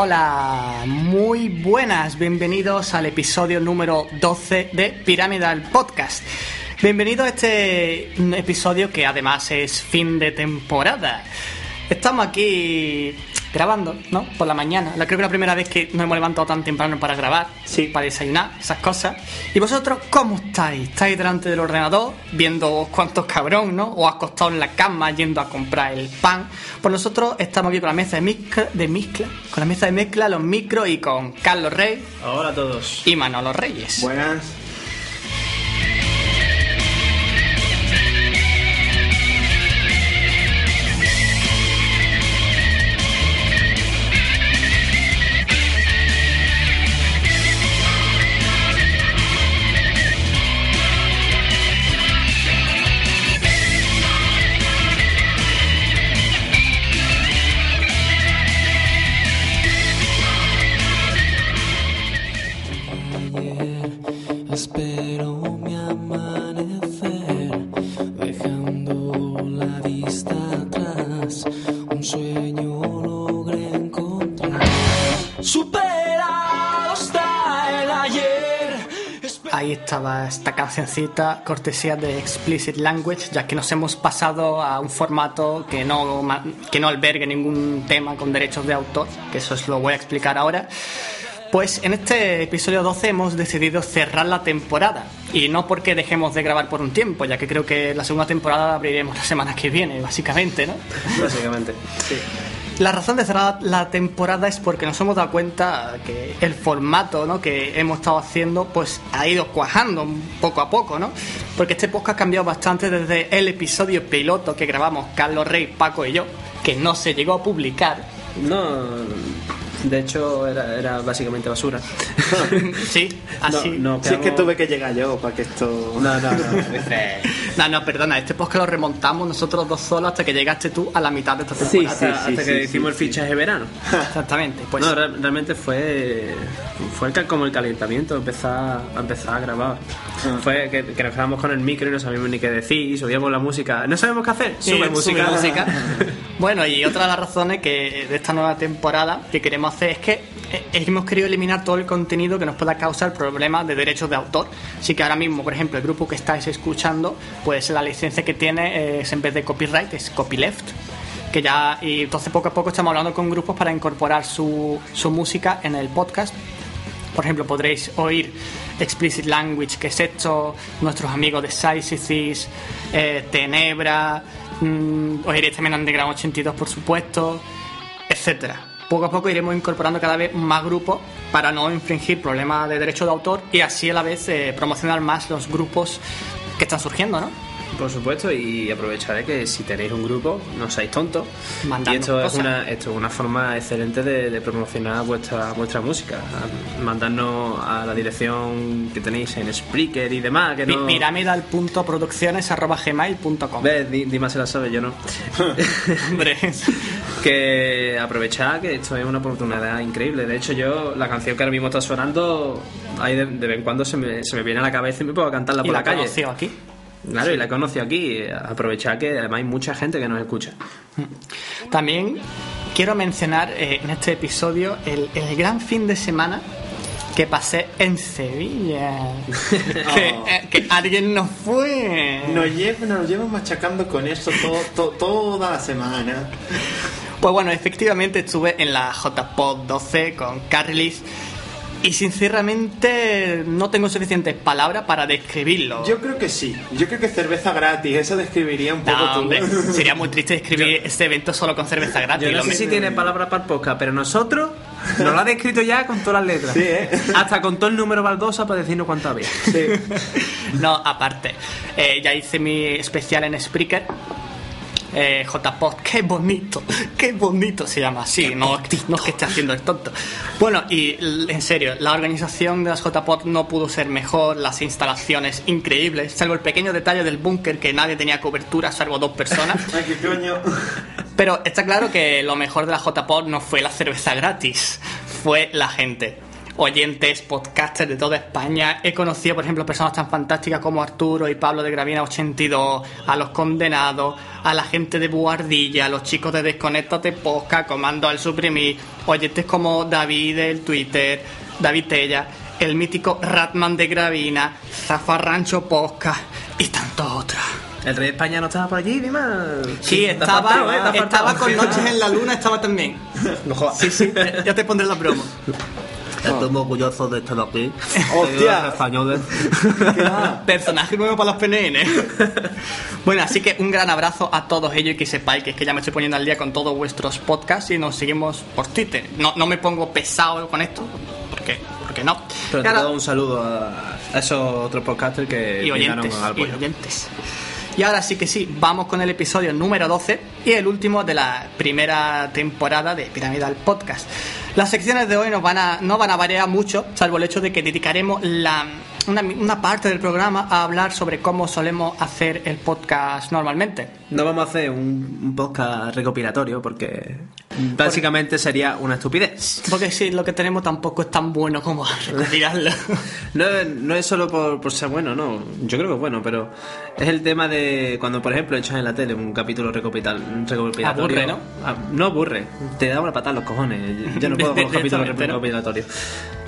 Hola, muy buenas, bienvenidos al episodio número 12 de Pyramidal Podcast. Bienvenido a este episodio que además es fin de temporada. Estamos aquí grabando, ¿no? Por la mañana. La, creo que la primera vez que nos hemos levantado tan temprano para grabar, sí, para desayunar, esas cosas. ¿Y vosotros cómo estáis? ¿Estáis delante del ordenador viendo cuántos cabrón, ¿no? ¿O acostado en la cama yendo a comprar el pan? Pues nosotros estamos aquí con la mesa de mezcla, de mezcla con la mesa de mezcla, los micros y con Carlos Rey. Hola a todos. Y Manolo Reyes. Buenas. Estaba esta cancioncita, cortesía de Explicit Language, ya que nos hemos pasado a un formato que no, que no albergue ningún tema con derechos de autor, que eso os lo voy a explicar ahora. Pues en este episodio 12 hemos decidido cerrar la temporada. Y no porque dejemos de grabar por un tiempo, ya que creo que la segunda temporada la abriremos la semana que viene, básicamente, ¿no? Básicamente, sí. La razón de cerrar la temporada es porque nos hemos dado cuenta que el formato ¿no? que hemos estado haciendo pues ha ido cuajando poco a poco, ¿no? Porque este podcast ha cambiado bastante desde el episodio piloto que grabamos Carlos Rey, Paco y yo, que no se llegó a publicar. No, de hecho, era, era básicamente basura. sí, así. No, es que tuve que llegar yo para que esto. No, no, no. no, no, perdona, este podcast lo remontamos nosotros dos solos hasta que llegaste tú a la mitad de esta temporada. Sí, sí, hasta que hicimos el fichaje de verano. Exactamente. Pues. No, realmente fue. Fue como el calentamiento, empezar, a empezar a grabar. Fue que, que, nos quedamos con el micro y no sabíamos ni qué decir, subíamos la música. ¿No sabemos qué hacer? Sube música. Sube música. bueno, y otra de las razones que de esta nueva temporada que queremos hacer es que eh, hemos querido eliminar todo el contenido que nos pueda causar problemas de derechos de autor. Así que ahora mismo, por ejemplo, el grupo que estáis escuchando, pues la licencia que tiene es en vez de copyright, es copyleft. Que ya, y entonces poco a poco estamos hablando con grupos para incorporar su, su música en el podcast. Por ejemplo, podréis oír Explicit Language, que es hecho nuestros amigos de Sysithis, eh, Tenebra, mmm, oiréis también Underground 82, por supuesto, etcétera poco a poco iremos incorporando cada vez más grupos para no infringir problemas de derecho de autor y así a la vez eh, promocionar más los grupos que están surgiendo, ¿no? Por supuesto, y aprovecharé que si tenéis un grupo, no seáis tontos. y esto es, una, esto es una forma excelente de, promocionar vuestra, vuestra música. Mandarnos a la dirección que tenéis en Spreaker y demás. Que no... Piramidal.producciones.gmail.com ¿Ves? Dima se la sabe, yo no. Hombre. que aprovechar que esto es una oportunidad increíble. De hecho, yo, la canción que ahora mismo está sonando, ahí de, vez en cuando se me, se me viene a la cabeza y me puedo cantarla por la, la calle. aquí? Claro, y la conocí aquí. Aprovechar que además hay mucha gente que nos escucha. También quiero mencionar eh, en este episodio el, gran fin de semana que pasé en Sevilla. Oh. Eh, que, alguien nos fue. Nos lleva, nos lleva machacando con esto toda la semana. Pues bueno, efectivamente estuve en la JPod 12 con Carlis y sinceramente no tengo suficientes palabras para describirlo. Yo creo que sí. Yo creo que cerveza gratis, eso describiría un poco no, Sería muy triste describir este evento solo con cerveza gratis. Yo no sé si tiene palabras para poca, pero nosotros nos lo ha descrito ya con todas las letras. Sí, ¿eh? Hasta con todo el número baldosa para decirnos cuánto había. Sí. no, aparte. Eh, ya hice mi especial en Spreaker eh, JPod, qué bonito, qué bonito se llama así, no, no es que esté haciendo el tonto. Bueno, y en serio, la organización de las JPod no pudo ser mejor, las instalaciones increíbles, salvo el pequeño detalle del búnker que nadie tenía cobertura, salvo dos personas. Ay, qué coño. Pero está claro que lo mejor de la JPod no fue la cerveza gratis, fue la gente oyentes, podcasters de toda España. He conocido, por ejemplo, personas tan fantásticas como Arturo y Pablo de Gravina 82, a los condenados, a la gente de Buardilla, a los chicos de Desconectate Posca, Comando al Suprimir, oyentes como David del Twitter, David Tella, el mítico Ratman de Gravina, Zafarrancho Posca y tantos otros. ¿El rey de España no estaba por allí, Dima? Sí, estaba, ¿eh? estaba con Noches en la Luna, estaba también. No jodas. Sí, sí, ya te pondré la broma. Estoy muy orgulloso de estar aquí. ¡Hostia! españoles. Personaje nuevo para los PNN. bueno, así que un gran abrazo a todos ellos y que sepáis que es que ya me estoy poniendo al día con todos vuestros podcasts y nos seguimos por Twitter. No, no me pongo pesado con esto, porque, porque no. Pero te doy un saludo a esos otros podcasters que y oyentes, y oyentes. Y ahora sí que sí, vamos con el episodio número 12 y el último de la primera temporada de Piramidal Podcast. Las secciones de hoy nos van a, no van a variar mucho, salvo el hecho de que dedicaremos la, una, una, parte del programa a hablar sobre cómo solemos hacer el podcast normalmente. No vamos a hacer un, un podcast recopilatorio porque Básicamente sería una estupidez. Porque si lo que tenemos tampoco es tan bueno como recopilarlo. no, no es solo por, ser bueno, no. Yo creo que es bueno, pero es el tema de cuando, por ejemplo, echas en la tele un capítulo recopilatorio. Aburre, ¿no? Ah, no aburre. Te da una patada en los cojones. Yo no puedo con los capítulos recopilatorios.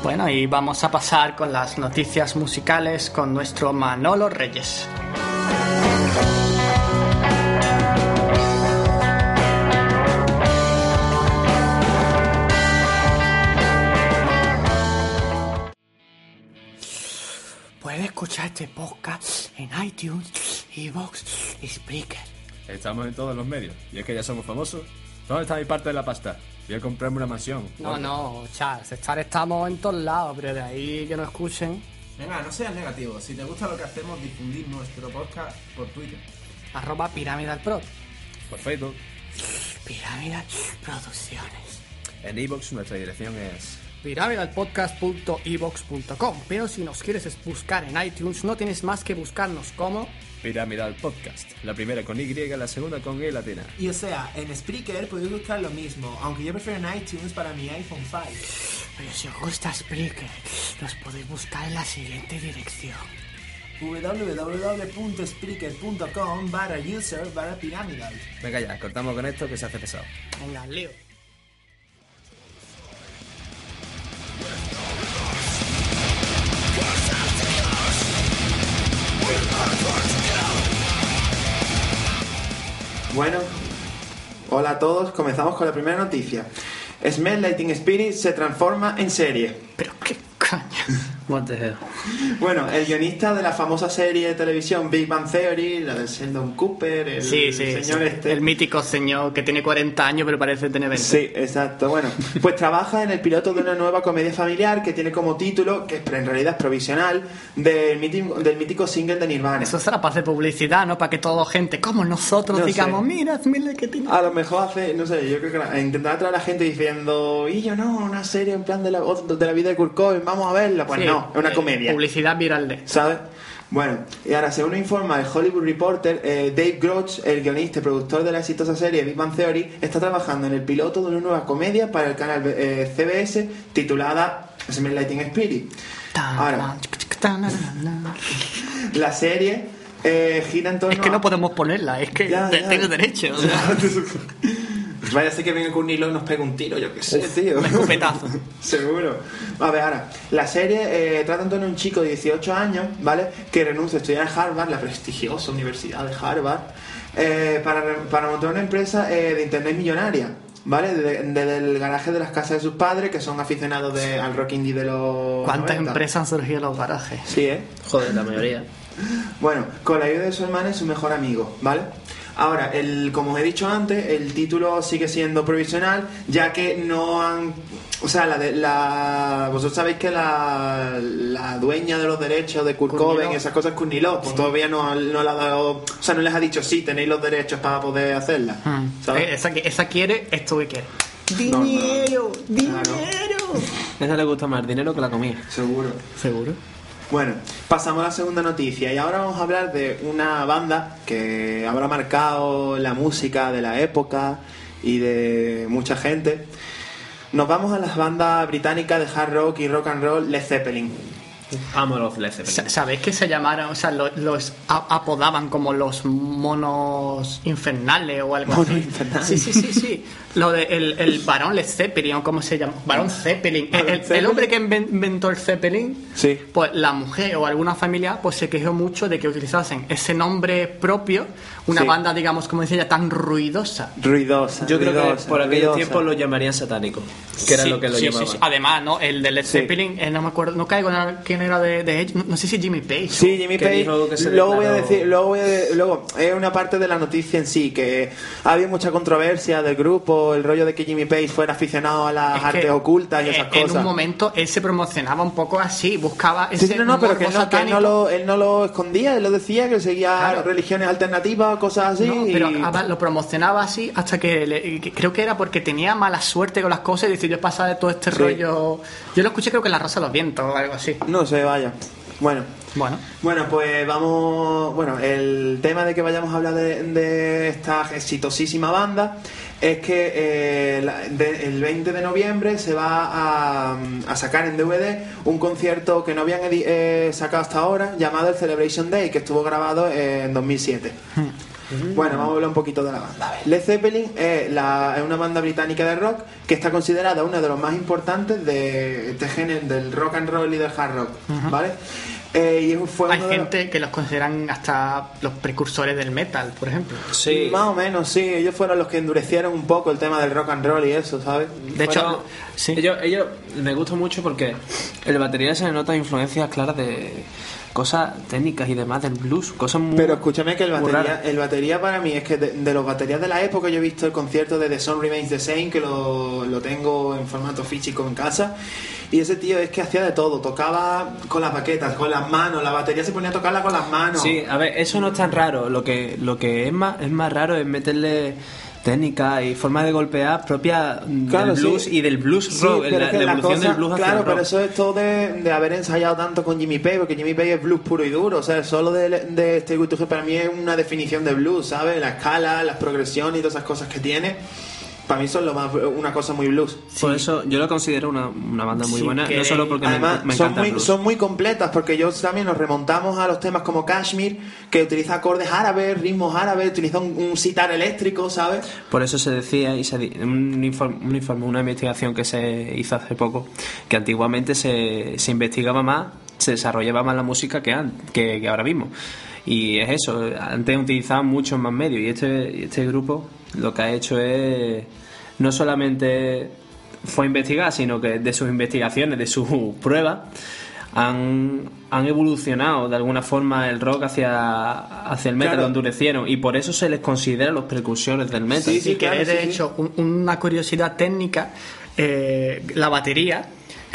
Bueno, y vamos a pasar con las noticias musicales con nuestro Manolo Reyes. Puedes escuchar este podcast en iTunes, Evox y Spreaker. Estamos en todos los medios. Y es que ya somos famosos. ¿Dónde está mi parte de la pasta? Voy a comprarme una mansión. No, no, Charles. Estar estamos en todos lados, pero de ahí que nos escuchen. Venga, no seas negativo. Si te gusta lo que hacemos, difundir nuestro podcast por Twitter. Arroba Pyramidal Pro. Por Facebook. Pyramidal Producciones. En Evox nuestra dirección es pyramidalpodcast.evox.com. Pero si nos quieres buscar en iTunes, no tienes más que buscarnos como Pyramidal Podcast. La primera con Y, la segunda con E latina. Y o sea, en Spreaker podéis buscar lo mismo, aunque yo prefiero en iTunes para mi iPhone 5. Pero si os gusta Spreaker, nos podéis buscar en la siguiente dirección www.spreaker.com barra user barra pyramidal. Venga ya, cortamos con esto que se hace pesado. Venga, lío. Bueno, hola a todos, comenzamos con la primera noticia. Smell Lighting Spirit se transforma en serie. Pero qué Bueno, el guionista de la famosa serie de televisión Big Bang Theory, la de Sheldon Cooper, el señor este. El mítico señor que tiene 40 años pero parece tener 20. Sí, exacto. Bueno, pues trabaja en el piloto de una nueva comedia familiar que tiene como título, que en realidad es provisional, del mítico, del mítico single de Nirvana. Eso será para hacer publicidad, ¿no? Para que toda gente como nosotros digamos, mira, mira que tiene. A lo mejor hace, no sé, yo creo que intentará traer a la gente diciendo, y yo no, una serie en plan de la, de la vida de Kurt Cobain, vamos a verla. Pues no, es una comedia. Publicidad viral de. ¿Sabes? Bueno, y ahora según informa el Hollywood Reporter, eh, Dave Groch, el guionista y productor de la exitosa serie Big Bang Theory, está trabajando en el piloto de una nueva comedia para el canal eh, CBS titulada Lighting Spirit. Ahora, la serie eh, gira en torno Es que no podemos ponerla, es que tengo derecho. Vaya ser que venga con un hilo y nos pegue un tiro, yo qué sé, tío. Un escopetazo. Seguro. A ver, ahora, la serie eh, trata en torno a un chico de 18 años, ¿vale? Que renuncia a estudiar en Harvard, la prestigiosa universidad de Harvard, eh, para, para, montar una empresa eh, de internet millonaria. ¿Vale? Desde el garaje de las casas de sus padres, que son aficionados de, al rock indie de los. ¿Cuántas empresas han surgido en los garajes? Sí, ¿eh? Joder, la mayoría. bueno, con la ayuda de su hermana y su mejor amigo, ¿vale? Ahora, el, como os he dicho antes, el título sigue siendo provisional, ya que no han. O sea, la, de, la vosotros sabéis que la, la dueña de los derechos de Kurt Cobain, esas cosas, Courtney pues todavía no, no le ha dado. O sea, no les ha dicho, sí, tenéis los derechos para poder hacerla. Hmm. Eh, esa, esa quiere, esto que quiere. ¡Dinero! ¡Dinero! Esa le gusta más dinero que la comida. Seguro. Seguro. Bueno, pasamos a la segunda noticia y ahora vamos a hablar de una banda que habrá marcado la música de la época y de mucha gente. Nos vamos a las bandas británicas de hard rock y rock and roll Led Zeppelin. Amo los Led Zeppelin. ¿Sabéis que se llamaron, o sea, los, apodaban como los monos infernales o algo así? Infernales. Sí, sí, sí, sí. Lo de el, el varón Led Zeppelin, o cómo se llama, varón Zeppelin. El, hombre que inventó el Zeppelin, sí. pues la mujer o alguna familia pues se quejó mucho de que utilizasen ese nombre propio, una banda, digamos, como decía, tan ruidosa. Ruidosa. Yo creo que por aquel tiempo lo llamarían satánico, que era lo que lo sí, llamaban. Además, ¿no? El de Led Zeppelin, eh, no me acuerdo, no caigo en quién era de, de ellos, no, sé si Jimmy Page. Sí, Jimmy Page. Luego voy a decir, luego voy a, luego es una parte de la noticia en sí que había mucha controversia del grupo el rollo de que Jimmy Page fuera aficionado a las artes ocultas y esas cosas. En un momento él se promocionaba un poco así, buscaba ese sí, no, no, pero que, él no, lo, él no lo escondía, él lo decía, que seguía religiones alternativas, cosas así. pero lo promocionaba así hasta que creo que era porque tenía mala suerte con las cosas y decidió pasar de todo este rollo. Yo lo escuché creo que en La Rosa de los Vientos o algo así. No sé, vaya. Bueno. Bueno. Bueno, pues vamos. Bueno, el tema de que vayamos a hablar de, de esta exitosísima banda es que eh, el 20 de noviembre se va a, sacar en DVD un concierto que no habían eh, sacado hasta ahora llamado el Celebration Day, que estuvo grabado en 2007. Hmm. Bueno, vamos a hablar un poquito de la banda. Led Zeppelin es, una banda británica de rock que está considerada una de los más importantes de este género del rock and roll y del hard rock, ¿vale? Eh, Hay gente que los consideran hasta los precursores del metal, por ejemplo. Sí. Más o menos, sí. Ellos fueron los que endurecieron un poco el tema del rock and roll y eso, ¿sabes? De hecho, sí. ellos, ellos me gusta mucho porque en la batería se le nota influencias claras de cosas técnicas y demás del blues, cosas muy Pero escúchame que el batería, el batería para mí es que de, los baterías de la época yo he visto el concierto de The Sun Remains the Same que lo, lo tengo en formato físico en casa y ese tío es que hacía de todo, tocaba con las baquetas, con las manos, la batería se ponía a tocarla con las manos. Sí, a ver, eso no es tan raro, lo que lo que es más es más raro es meterle técnica y forma de golpear propia del blues y del blues rock, la, evolución del blues Claro, pero eso es todo de, haber ensayado tanto con Jimmy Page, porque Jimmy Page es blues puro y duro, o sea, solo de, de este que para mí es una definición de blues, ¿sabes? La escala, las progresiones y todas esas cosas que tiene para mí son lo más una cosa muy blues. Por eso yo lo considero una, una banda muy buena, no solo porque Además, me, son muy, son muy completas, porque yo también nos remontamos a los temas como Kashmir, que utiliza acordes árabes, ritmos árabes, utiliza un, sitar eléctrico, ¿sabes? Por eso se decía, y se, un, informe, una investigación que se hizo hace poco, que antiguamente se, se investigaba más, se desarrollaba más la música que, que, que ahora mismo. Y es eso, antes utilizaban muchos más medios y este, este grupo lo que ha hecho es no solamente fue investigar, sino que de sus investigaciones, de sus pruebas, han, han evolucionado de alguna forma el rock hacia, hacia el metal, lo endurecieron y por eso se les considera los precursores del metal. Sí, sí, que de hecho una curiosidad técnica, eh, la batería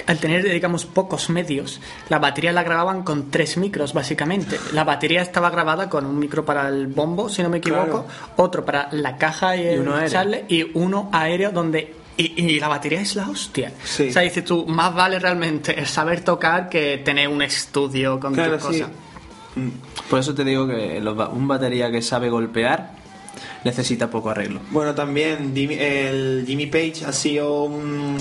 al tener, digamos, pocos medios, la batería la grababan con tres micros, básicamente. La batería estaba grabada con un micro para el bombo, si no me equivoco, otro para la caja y, uno aéreo. y uno aéreo donde y, la batería es la hostia. O sea, dices tú, más vale realmente el saber tocar que tener un estudio con claro, cosas. Mm. Por eso te digo que un batería que sabe golpear necesita poco arreglo. Bueno, también el Jimmy Page ha sido un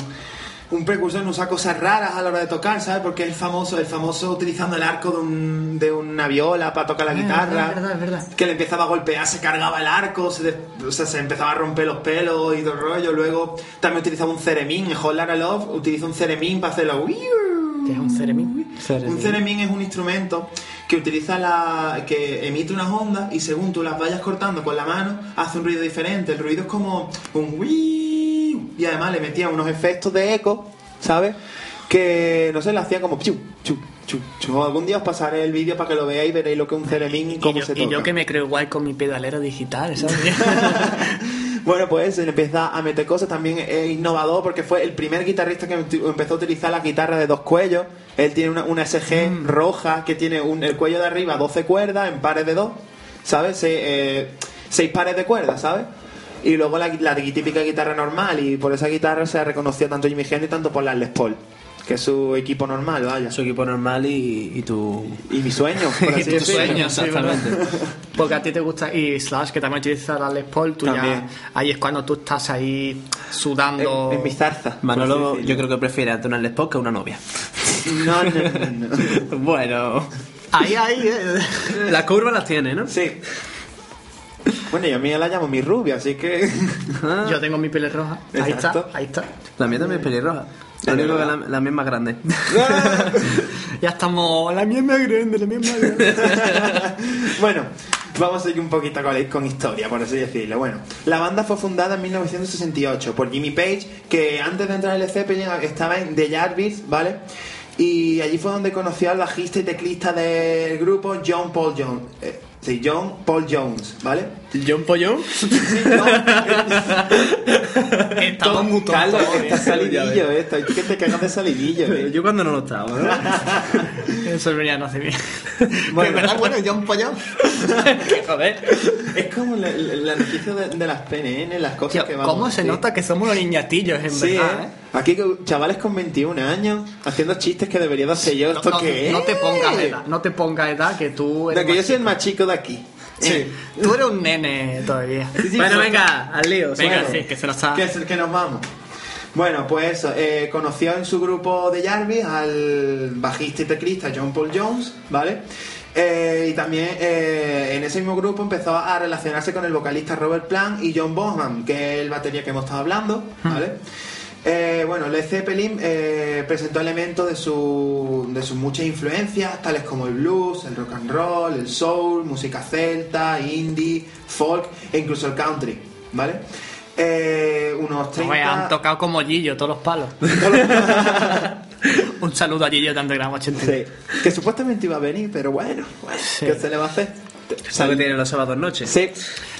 un precursor no usa cosas raras a la hora de tocar, ¿sabes? Porque es el famoso, el famoso utilizando el arco de, un, de una viola para tocar la ah, guitarra. Es verdad, es verdad. Que le empezaba a golpear, se cargaba el arco, se, o sea, se empezaba a romper los pelos y todo el rollo. Luego también utilizaba un ceremín, en Hold Love utiliza un ceremín para hacerlo. ¿Qué es un ceremín? Un ceremín es un instrumento que utiliza la. que emite unas ondas y según tú las vayas cortando con la mano, hace un ruido diferente. El ruido es como un y además le metía unos efectos de eco, ¿sabes? Que no sé, le hacían como chu, chu, chu, chu. Algún día os pasaré el vídeo para que lo veáis y veréis lo que es un ceremín y cómo se toca. Y yo que me creo igual con mi pedalero digital, ¿sabes? bueno, pues empieza a meter cosas. También es innovador porque fue el primer guitarrista que empezó a utilizar la guitarra de dos cuellos. Él tiene una, una SG mm. roja que tiene un, el cuello de arriba 12 cuerdas en pares de dos, ¿sabes? Eh, seis pares de cuerdas, ¿sabes? Y luego la, la típica guitarra normal, y por esa guitarra se ha reconocido tanto Jimmy Hendrix tanto por la Les Paul. Que es su equipo normal, vaya. Su equipo normal y, y tu... Y mi sueño, por así tu sueño, exactamente. Porque a ti te gusta y Slash, que también utiliza la Les Paul, tú También. ya, ahí es cuando tú estás ahí sudando. En, en mi zarza. Manolo, yo creo que prefiere a una Les Paul que a una novia. No, no, no, no. bueno, Ahí, ahí. eh. las curvas las tiene, ¿no? Sí. Bueno, y a mí la llamo mi rubia, así que. Ah, Yo tengo mi piel roja. Ahí Exacto. está, ahí está. La mía también es pelirroja. Lo Es único que verdad. la, la mía es más grande. Ya estamos. La mía es más grande, la mía es más grande. bueno, vamos a seguir un poquito con, con historia, por así decirlo. Bueno, la banda fue fundada en 1968 por Jimmy Page, que antes de entrar en el Zeppelin estaba en The Yardbirds, ¿vale? Y allí fue donde conoció al bajista y teclista del grupo John Paul Jones. eh, sí, John Paul Jones, ¿vale? ¿John Pollón? Sí, no, Estamos muy hoy, está ¿eh? salidillo esto, es que te cagas de salidillo, eh. Yo cuando no lo estaba, ¿no? Eso ya no hace bien. Bueno. Verdad, bueno, John Pollón. Joder. Es como la, la- la noticia de, de las PNN, las cosas Tío, que vamos ¿Cómo se nota que somos unos niñatillos, en Sí, verdad, ¿eh? eh? Aquí chavales con 21 años haciendo chistes que debería de hacer yo. No, ¿Esto no- qué no es? te pongas edad, no te pongas edad que tú eres De que yo soy el más chico de aquí. Sí, tú eres un nene todavía. sí, bueno, venga, al lío. Venga, sí, que se lo está. Que es el que nos vamos. Bueno, pues eso, eh, conoció en su grupo de Jarvis al bajista y teclista John Paul Jones, ¿vale? Eh, y también eh, en ese mismo grupo empezó a relacionarse con el vocalista Robert Plant y John Bonham, que es el batería que hemos estado hablando, ¿vale? Eh, bueno, Led Zeppelin eh, presentó elementos de, su, de sus muchas influencias, tales como el blues, el rock and roll, el soul, música celta, indie, folk e incluso el country, ¿vale? Eh, unos 30... Oye, han tocado como Gillo todos los palos. un saludo a Gillo de Underground 82. Sí, que supuestamente iba a venir, pero bueno, bueno, Sí. ¿qué se le va a hacer? ¿Sabes que tiene los sábados noches? Sí,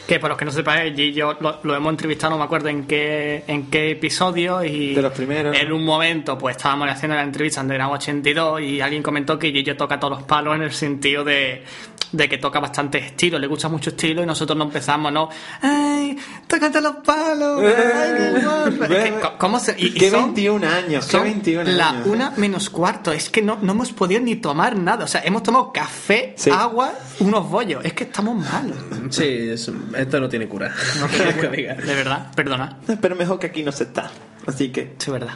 Que por los que no sepáis, Gillo lo, lo hemos entrevistado, no me acuerdo en qué, en qué episodio. Y De los primeros, En un momento, pues estábamos haciendo la entrevista en Underground 82 y alguien comentó que Gillo toca todos los palos en el sentido de, de que toca bastante estilo, le gusta mucho estilo y nosotros no empezamos, ¿no? ¡Ay! ¡Tócate los palos! ¡Ay, qué guapo! Es que, co- ¿Cómo se.? y- y Qué son- 21 años, qué son 21 la años. una menos cuarto. Es que no, no hemos podido ni tomar nada. O sea, hemos tomado café, Sí. agua, unos bollos. Es que estamos malos. Sí, es- esto no tiene cura. Que diga. De verdad, perdona. pero mejor que aquí no se está. Así que, Es verdad.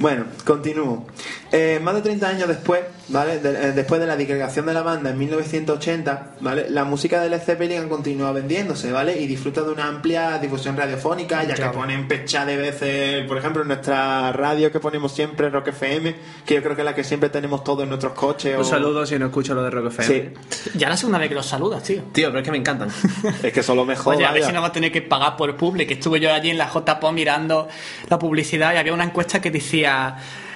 Bueno, continúo. Eh, más de 30 años después, ¿vale? De- eh, después de la disgregación de la banda en 1980, ¿vale? La música de Led Zeppelin ha continuado vendiéndose, ¿vale? Y disfruta de una amplia difusión radiofónica, ya Claro. que ponen pecha de veces, por ejemplo, en nuestra radio que ponemos siempre, Rock FM, que yo creo que es la que siempre tenemos todos en nuestros coches. Un o- saludo si no escucho lo de Rock FM. Sí, Ya la segunda vez que los saludas, tío. Tío, pero es que me encantan. es que son lo mejor. Oye, a ver vaya. si no va a tener que pagar por public. Estuve yo allí en la JPO mirando la publicidad y había una encuesta que decía.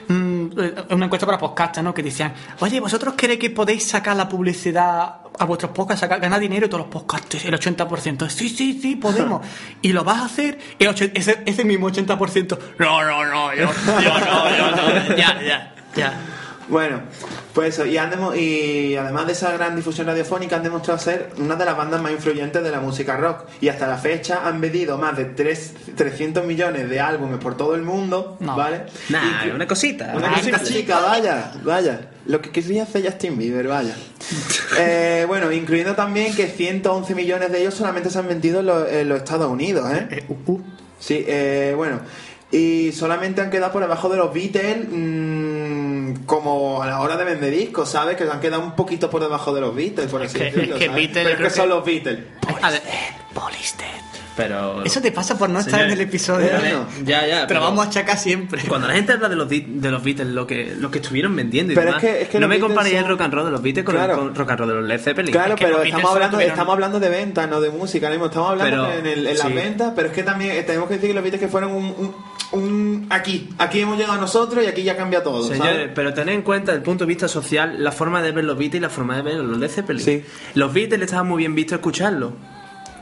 Mm, una encuesta para podcast, ¿no? Que decían, oye, ¿vosotros creéis que podéis sacar la publicidad a vuestros podcasts, sacar, ganar dinero todos los podcasts? El 80%. Sí, sí, sí, podemos. ¿Y lo vas a hacer? El ocho- ese, ese mismo 80%. No, no, no, yo, yo no, yo no. Ya, ya, ya. Bueno, pues eso, y, han demo- y además de esa gran difusión radiofónica han demostrado ser una de las bandas más influyentes de la música rock y hasta la fecha han vendido más de tres- 300 millones de álbumes por todo el mundo, No. ¿vale? Nah, una cosita. Una cosita chica, vaya, vaya. Lo que quería hacer Justin Bieber, vaya. Eh, bueno, incluyendo también que 111 millones de ellos solamente se han vendido en los, en los Estados Unidos, ¿eh? Eh, uh, uh. Sí, eh, bueno. Y solamente han quedado por debajo de los Beatles, mm, como a la hora de vender discos, ¿sabes? Que han quedado un poquito por debajo de los Beatles, por así que- decirlo. que ¿sabes? Beatles Pero es que son que- los Beatles. A ver, Polisted. Pero. Eso te pasa por no estar en el episodio. Bueno. Ya, ya. Pero vamos a achacar siempre. Cuando la gente habla de los, de los Beatles, lo que, lo que estuvieron vendiendo y Pero demás, es que- es que no me comparéis el rock and roll de los Beatles con Claro. el rock and roll de los Led Zeppelin. Claro, Es que pero estamos hablando, tuvieron- estamos hablando de ventas, no de música. ahora mismo Estamos hablando Pero, en, el- en las ventas, pero es que también eh, tenemos que decir que los Beatles que fueron un, un- un- Aquí, aquí hemos llegado nosotros y aquí ya cambia todo. ¿sabes? Señores, pero tened en cuenta desde el punto de vista social la forma de ver los Beatles y la forma de ver los Led Zeppelin. Sí. Los Beatles estaban muy bien visto escucharlo.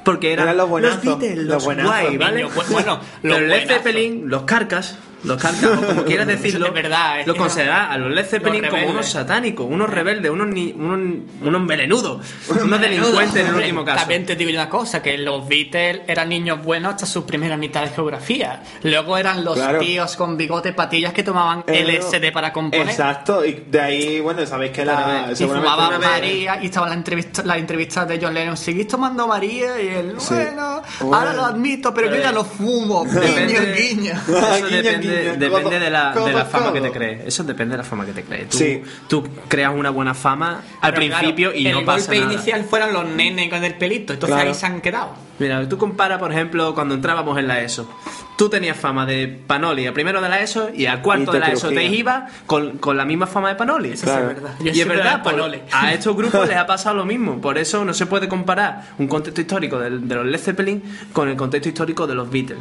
Porque eran, Eran los buenazos, Beatles, los los buenazos, guay, ¿vale? bueno, los Pero Led. Zeppelin, los carcas, los cárcamos, como quieras decirlo, Es verdad, es los que no- considera a los Led Zeppelin los como unos satánicos, unos rebeldes, unos, ni- unos, unos melenudos, unos delincuentes en el último caso. También te digo una cosa, que los Beatles eran niños buenos hasta su primera mitad de geografía. Luego eran los Claro. tíos con bigote, patillas que tomaban Eh, LSD para componer. Exacto, y de ahí, bueno, sabéis que la. Y fumaba una vez- María y estaba la entrevista, la entrevista de John Lennon. ¿Seguís tomando María? Y él, Sí. bueno, Bueno. ahora lo admito, pero, yo ya no fumo. Depende, Guiño, guiño. Eso Guiño, depende, de, la, de la Codo, fama que te crees. Eso depende de la fama que te crees. Tú, Sí. tú creas una buena fama al Pero principio claro, y no el pasa golpe nada. inicial fueron los nenes con el pelito, entonces Claro. ahí se han quedado. Mira, tú compara, por ejemplo, cuando entrábamos en la ESO. Tú tenías fama de Panoli a primero de la ESO y a cuarto Y de la ESO te ibas con, con la misma fama de Panoli. Eso Claro. sí es verdad. Yo Y es verdad, por- Panoli. a estos grupos les ha pasado lo mismo. Por eso no se puede comparar un contexto histórico de, de los Led Zeppelin con el contexto histórico de los Beatles.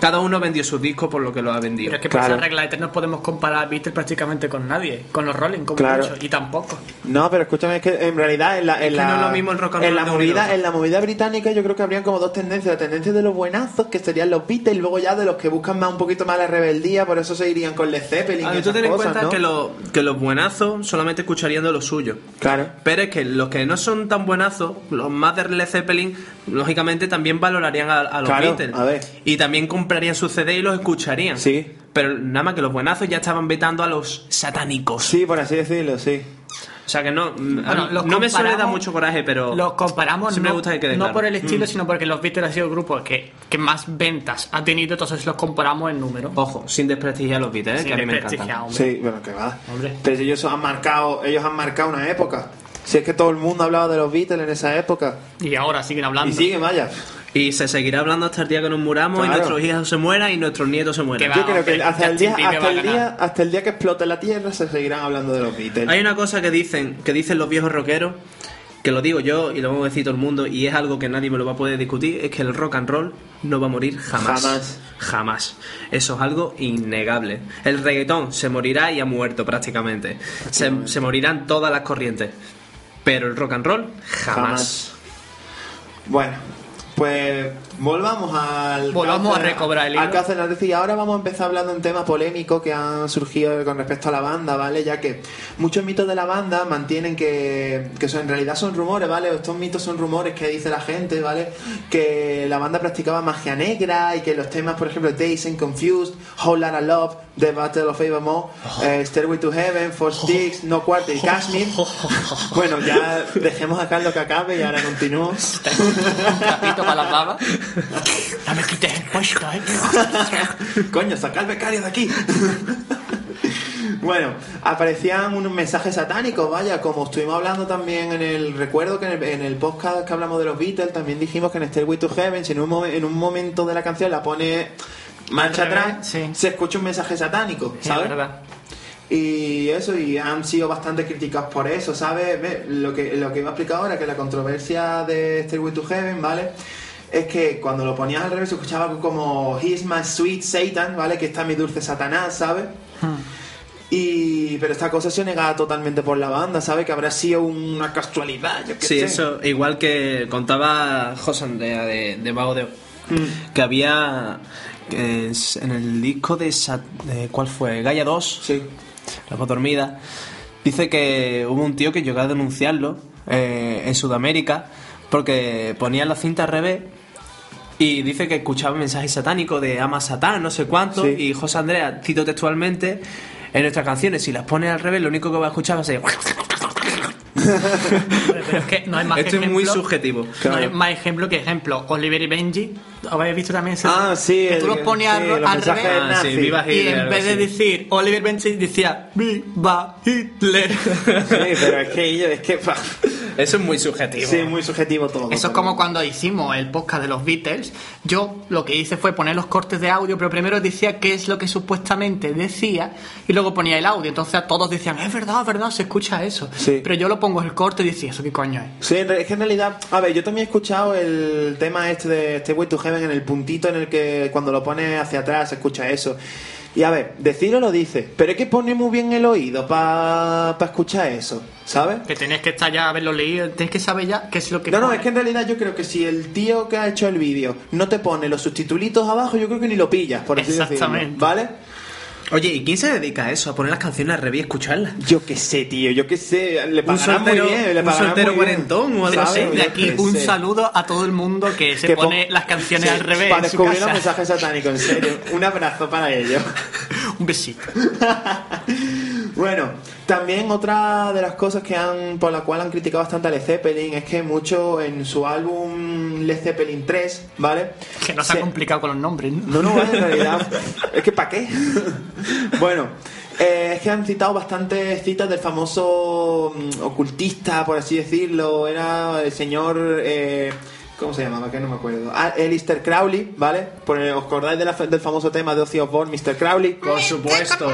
Cada uno vendió sus discos por lo que los ha vendido. Pero es que por Claro. esa regla de no podemos comparar a Beatles prácticamente con nadie. Con los Rolling, como Claro. mucho, y tampoco. No, pero escúchame, es que en realidad en la, en la, no es lo mismo el rock and en roll la movida, en la movida británica yo creo que habrían como dos tendencias, la tendencia de los buenazos, que serían los Beatles, y luego ya de los que buscan más un poquito más la rebeldía, por eso se irían con Led Zeppelin A y tú ten en cuenta ¿no? que, lo- que los buenazos solamente escucharían de lo suyo. Claro. Pero es que los que no son tan buenazos, los más de Led Zeppelin, lógicamente también valorarían a, a los Claro, Beatles. a ver. Y también comprarían su CD y los escucharían. Sí. Pero nada más que los buenazos ya estaban vetando a los satánicos. Sí, por así decirlo, sí. O sea que no, mm, Bueno, no me suele dar mucho coraje, pero Los comparamos siempre no, me gusta que quede no claro. por el estilo, Mm. sino porque los Beatles han sido el grupo que, que más ventas ha tenido, entonces los comparamos en número. Ojo, sin desprestigiar a los Beatles, ¿eh? Sin que a mí me encantan. hombre. Sí, bueno, que va. Hombre. Pero ellos han marcado, ellos han marcado una época. Si es que todo el mundo hablaba de los Beatles en esa época. Y ahora siguen hablando. Y sigue, vaya. Y se seguirá hablando hasta el día que nos muramos y nuestros hijos se mueran y nuestros nietos se mueran. Yo va, creo que hasta el, día, hasta, el día, hasta el día que explote la Tierra se seguirán hablando de los Beatles. Hay una cosa que dicen, que dicen los viejos rockeros, que lo digo yo y lo vamos a decir todo el mundo, y es algo que nadie me lo va a poder discutir, es que el rock and roll no va a morir jamás. Jamás. Jamás. Eso es algo innegable. El reggaetón se morirá y ha muerto prácticamente. Se, se morirán todas las corrientes. Pero el rock and roll jamás. Jamás. Bueno, pues volvamos al. Volvamos cauce- a recobrar el hilo. Al cauce de noticia. Y ahora vamos a empezar hablando de un tema polémico que han surgido con respecto a la banda, ¿vale? Ya que muchos mitos de la banda mantienen que, que son, en realidad son rumores, ¿vale? Estos mitos son rumores que dice la gente, ¿vale? Que la banda practicaba magia negra y que los temas, por ejemplo, Days and Confused, Whole Lotta Love, The Battle of Avamore, eh, Stairway to Heaven, Four Sticks, No Quarter y Kashmir. Bueno, ya dejemos a Carlos que acabe y ahora continúo. Un para las babas. No me quites el puesto, eh. Coño, saca al becario de aquí. Bueno, aparecían unos mensajes satánicos, vaya, como estuvimos hablando también en el, recuerdo que en el, en el podcast que hablamos de los Beatles, también dijimos que en Stairway to Heaven, si en un, momen- en un momento de la canción la pone marcha atrás, sí. se escucha un mensaje satánico, Sí, ¿sabes? es verdad. Y eso, y han sido bastante criticados por eso, ¿sabes? Lo que, lo que iba a explicar ahora, que la controversia de Stairway to Heaven, ¿vale? Es que cuando lo ponías al revés se escuchaba algo como He's my sweet Satan, ¿vale? Que está mi dulce Satanás, ¿sabes? Y, pero esta cosa se negada totalmente por la banda, ¿sabes? Que habrá sido una casualidad, yo Sí, sé. eso, igual que contaba José Andrea de, de Mago de Oz, Mm. que había que es en el disco de, Sat- de- ¿cuál fue? Gaia 2, Sí. La voz dormida, dice que hubo un tío que llegó a denunciarlo eh, en Sudamérica porque ponía la cinta al revés y dice que escuchaba mensajes satánicos de ama a Satán, no sé cuánto, Sí. y José Andrea, cito textualmente, en nuestras canciones, si las pones al revés, lo único que va a escuchar va a ser... Pero es que no hay más Esto es muy subjetivo. No Claro. hay más ejemplo que ejemplo. Oliver y Benji. ¿Habéis visto también ese? Ah, sí. Que el tú los ponías sí, al, los al mensajes revés. Ah, sí, viva Y Hitler, en algo vez de decir Oliver Benji decía Viva Hitler. Sí, pero es que ellos, es que... Eso es muy subjetivo. Sí, muy subjetivo todo. Eso es como cuando hicimos el podcast de los Beatles. Yo lo que hice fue poner los cortes de audio, pero primero decía qué es lo que supuestamente decía y luego ponía el audio. Entonces a todos decían, es verdad, es verdad, se escucha eso. Sí. Pero yo lo pongo el corte y decía, ¿eso qué coño es? Sí, es que en realidad, a ver, yo también he escuchado el tema este de Stairway to Heaven en el puntito en el que cuando lo pones hacia atrás se escucha eso. Y a ver, decirlo lo dice, pero hay que poner muy bien el oído para escuchar eso, ¿sabes? Que tenés que estar ya, haberlo leído, tenés que saber ya qué es lo que... No, no, es que en realidad yo creo que si el tío que ha hecho el vídeo no te pone los subtitulitos abajo, yo creo que ni lo pillas, por así decirlo. ¿Vale? Oye, ¿y quién se dedica a eso? ¿A poner las canciones al revés y escucharlas? Yo qué sé, tío, yo qué sé. Le pagarán muy bien, le un soltero cuarentón o algo así. De aquí un saludo a todo el mundo que se pone las canciones al revés. Para descubrir los mensajes satánicos, en serio. un abrazo para ellos. un besito. Bueno, también otra de las cosas que han por la cual han criticado bastante a Led Zeppelin es que mucho en su álbum Led Zeppelin 3, ¿vale? Que no se, ha complicado con los nombres, ¿no? No, no, en realidad. es que ¿para qué? bueno, eh, es que han citado bastantes citas del famoso mm, ocultista, por así decirlo. Era el señor. Eh, ¿Cómo se llamaba? Que no me acuerdo. Ah, Elister Crowley, ¿vale? ¿Os acordáis del famoso tema de Ozzy Osbourne, Mr. Crowley? Por supuesto.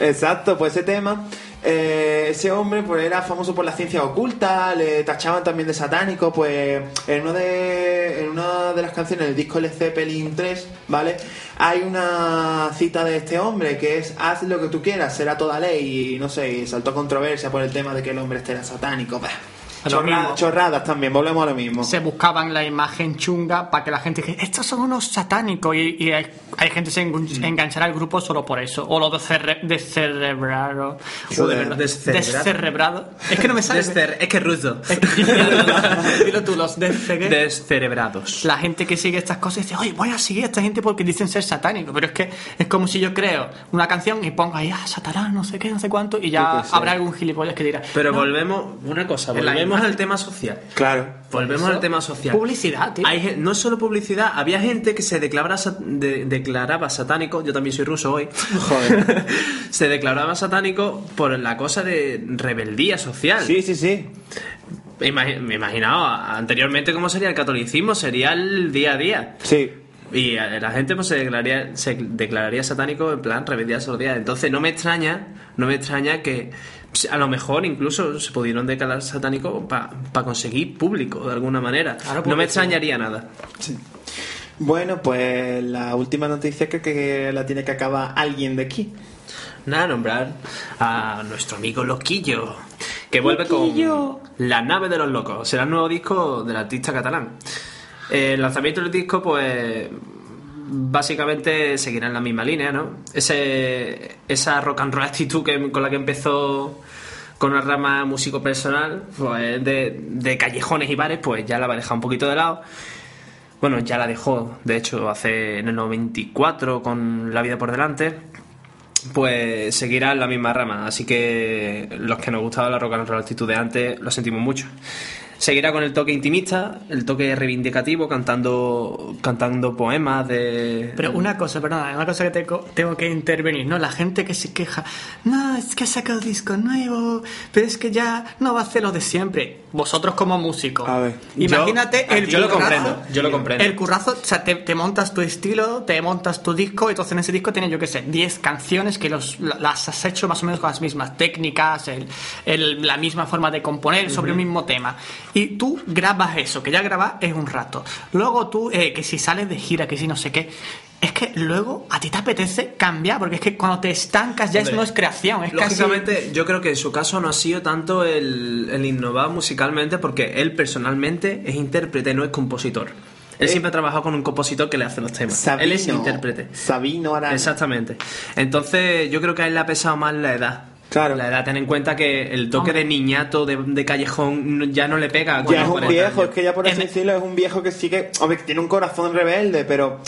Exacto, pues ese tema. Eh, ese hombre pues era famoso por la ciencia oculta, le tachaban también de satánico, pues en una de, en una de las canciones del disco Led Zeppelin 3, ¿vale? Hay una cita de este hombre que es haz lo que tú quieras, será toda ley y no sé, saltó controversia por el tema de que el hombre este era satánico. Chorradas también, volvemos a lo mismo. Se buscaban la imagen chunga para que la gente dijera, estos son unos satánicos y, hay, gente que se mm. enganchará al grupo solo por eso. O lo de descerebrado. Descerebrado. Es que no me sale. es que es ruso. Dilo tú, los descerebrados. La gente que sigue estas cosas dice, oye, voy a seguir a esta gente porque dicen ser satánicos. Pero es que es como si yo creo una canción y pongo ahí, ah, Satanás, no sé qué, no sé cuánto, y ya habrá algún gilipollas que dirá. Pero volvemos, una cosa, volvemos al tema social. Claro. Volvemos al tema social. Publicidad, tío. Hay, no solo publicidad, había gente que se declaraba, declaraba satánico, yo también soy ruso hoy. Joder. se declaraba satánico por la cosa de rebeldía social. Sí, sí, sí. me imaginaba anteriormente cómo sería el catolicismo, sería el día a día. Sí. Y la gente pues se declararía, se declararía satánico en plan rebeldía social. Entonces no me extraña, no me extraña que a lo mejor incluso se pudieron declarar satánico para conseguir público de alguna manera. no me extrañaría nada. Bueno, pues la última noticia creo que la tiene que acabar alguien de aquí. Nada, nombrar a nuestro amigo Loquillo, que vuelve con La nave de los locos. Será el nuevo disco del artista catalán. El lanzamiento del disco, pues básicamente seguirá en la misma línea, ¿no? Ese, esa rock and roll actitud que, con la que empezó con una rama músico personal, pues de, de, callejones y bares, pues ya la va a dejar un poquito de lado. Bueno, ya la dejó, de hecho, hace en el 94 con La vida por delante. Pues seguirá en la misma rama, así que los que nos gustaba la rock and roll actitud de antes lo sentimos mucho. Seguirá con el toque intimista, el toque reivindicativo, cantando cantando poemas de... Pero una cosa, perdona, una cosa que tengo, que intervenir, ¿no? La gente que se queja, no, es que ha sacado disco nuevo, pero es que ya no va a hacer lo de siempre. Vosotros como músicos, a ver, imagínate el yo lo comprendo, yo lo comprendo. El currazo, o sea, te, montas tu estilo, te montas tu disco, y entonces en ese disco tienes, yo qué sé, 10 canciones que los, las has hecho más o menos con las mismas técnicas, el, la misma forma de componer sobre el mismo tema y tú grabas eso, que ya grabas es un rato. Luego tú, eh, que si sales de gira, que si no sé qué, es que luego a ti te apetece cambiar, porque es que cuando te estancas ya es, no es creación, es Lógicamente, yo creo que en su caso no ha sido tanto el, el innovar musicalmente, porque él personalmente es intérprete, no es compositor. Él eh, siempre ha trabajado con un compositor que le hace los temas. él es intérprete. Sabino ahora. Exactamente. Entonces, yo creo que a él le ha pesado más la edad. Claro. La edad, ten en cuenta que el toque de niñato, de, callejón, ya no le pega. Ya es un viejo, es que ya por así decirlo es un viejo que sí que. Hombre, que tiene un corazón rebelde, pero.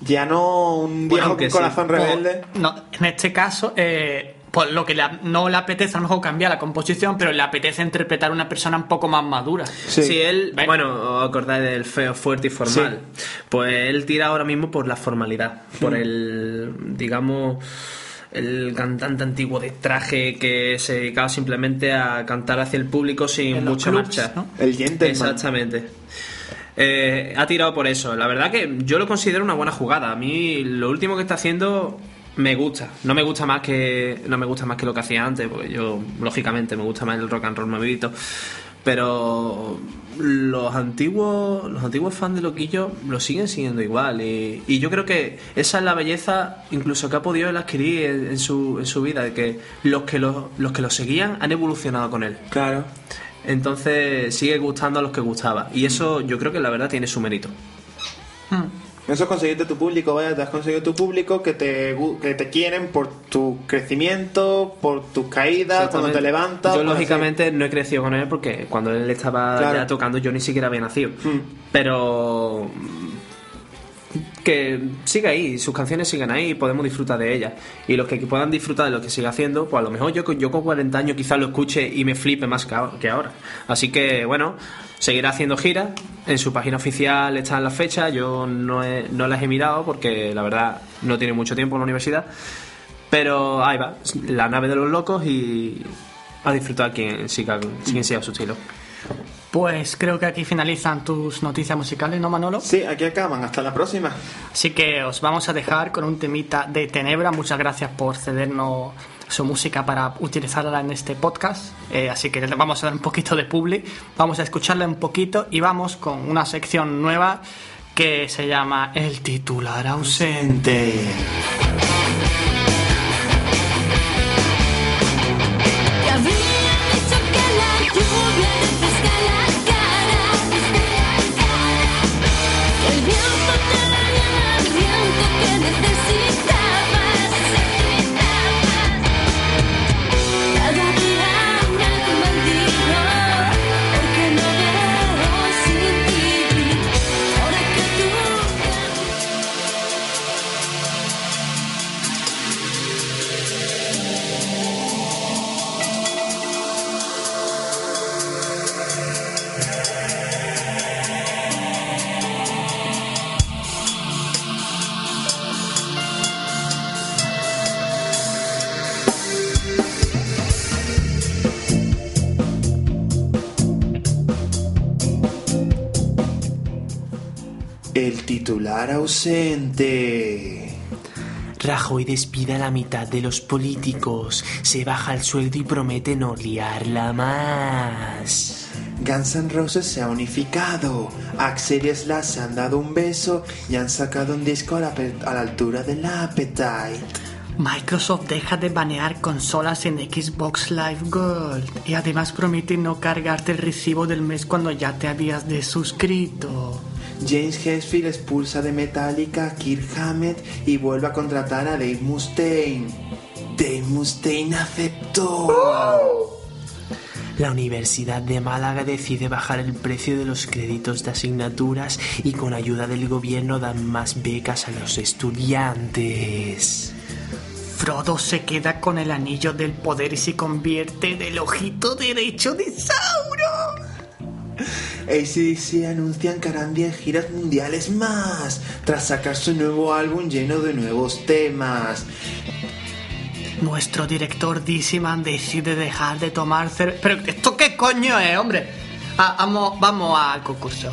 Ya no un viejo con corazón rebelde. no, en este caso, eh, pues lo que no le apetece a lo mejor cambiar la composición, pero le apetece interpretar a una persona un poco más madura. Sí, él, bueno, acordáis del feo, fuerte y formal. Pues él tira ahora mismo por la formalidad, por mm. el, digamos el cantante antiguo de traje que se dedicaba simplemente a cantar hacia el público sin mucha marcha. El gentleman. Exactamente. Eh, ha tirado por eso. La verdad que yo lo considero una buena jugada. A mí lo último que está haciendo me gusta. No me gusta más que no me gusta más que lo que hacía antes, porque yo lógicamente me gusta más el rock and roll movidito. Pero los antiguos los antiguos fans de Loquillo lo siguen siguiendo igual y, y, yo creo que esa es la belleza incluso que ha podido él adquirir en, su, en su vida de que los que los, los que lo seguían han evolucionado con él. Claro. Entonces sigue gustando a los que gustaba y eso yo creo que la verdad tiene su mérito. Hmm. Eso es conseguirte tu público, vaya, te has conseguido tu público que te, que te quieren por tu crecimiento, por tus caídas, cuando te levantas. Yo, lógicamente, no he crecido con él porque cuando él estaba ya tocando, yo ni siquiera había nacido. Hmm. Pero que siga ahí, sus canciones siguen ahí y podemos disfrutar de ellas. Y los que puedan disfrutar de lo que sigue haciendo, pues a lo mejor yo, yo con 40 años quizás lo escuche y me flipe más que ahora. Así que bueno, seguirá haciendo giras. En su página oficial están las fechas. Yo no, no las he mirado porque la verdad no tiene mucho tiempo en la universidad. Pero ahí va, la nave de los locos y a disfrutar quien siga, quien siga su estilo. Pues creo que aquí finalizan tus noticias musicales, ¿no, Manolo? Sí, aquí acaban. Hasta la próxima. Así que os vamos a dejar con un temita de Tenebra. Muchas gracias por cedernos su música para utilizarla en este podcast. Eh, así que vamos a dar un poquito de public, vamos a escucharla un poquito y vamos con una sección nueva que se llama El titular ausente. Titular ausente. Rajoy despide a la mitad de los políticos, se baja el sueldo y promete no liarla más. Guns N' Roses se ha unificado. Axel y Slash se han dado un beso y han sacado un disco a la, a la altura del Appetite. Microsoft deja de banear consolas en Xbox Live Gold y además promete no cargarte el recibo del mes cuando ya te habías desuscrito. James Hetfield expulsa de Metallica a Kirk Hammett y vuelve a contratar a Dave Mustaine. Dave Mustaine aceptó. La Universidad de Málaga decide bajar el precio de los créditos de asignaturas y con ayuda del gobierno dan más becas a los estudiantes. Frodo se queda con el anillo del poder y se convierte en el ojito derecho de Sauron. ACDC anuncian que harán 10 giras mundiales más, tras sacar su nuevo álbum lleno de nuevos temas. Nuestro director Dissiman decide dejar de tomar cerveza. ¿Pero esto qué coño es, hombre? Ah, vamos, vamos al concurso.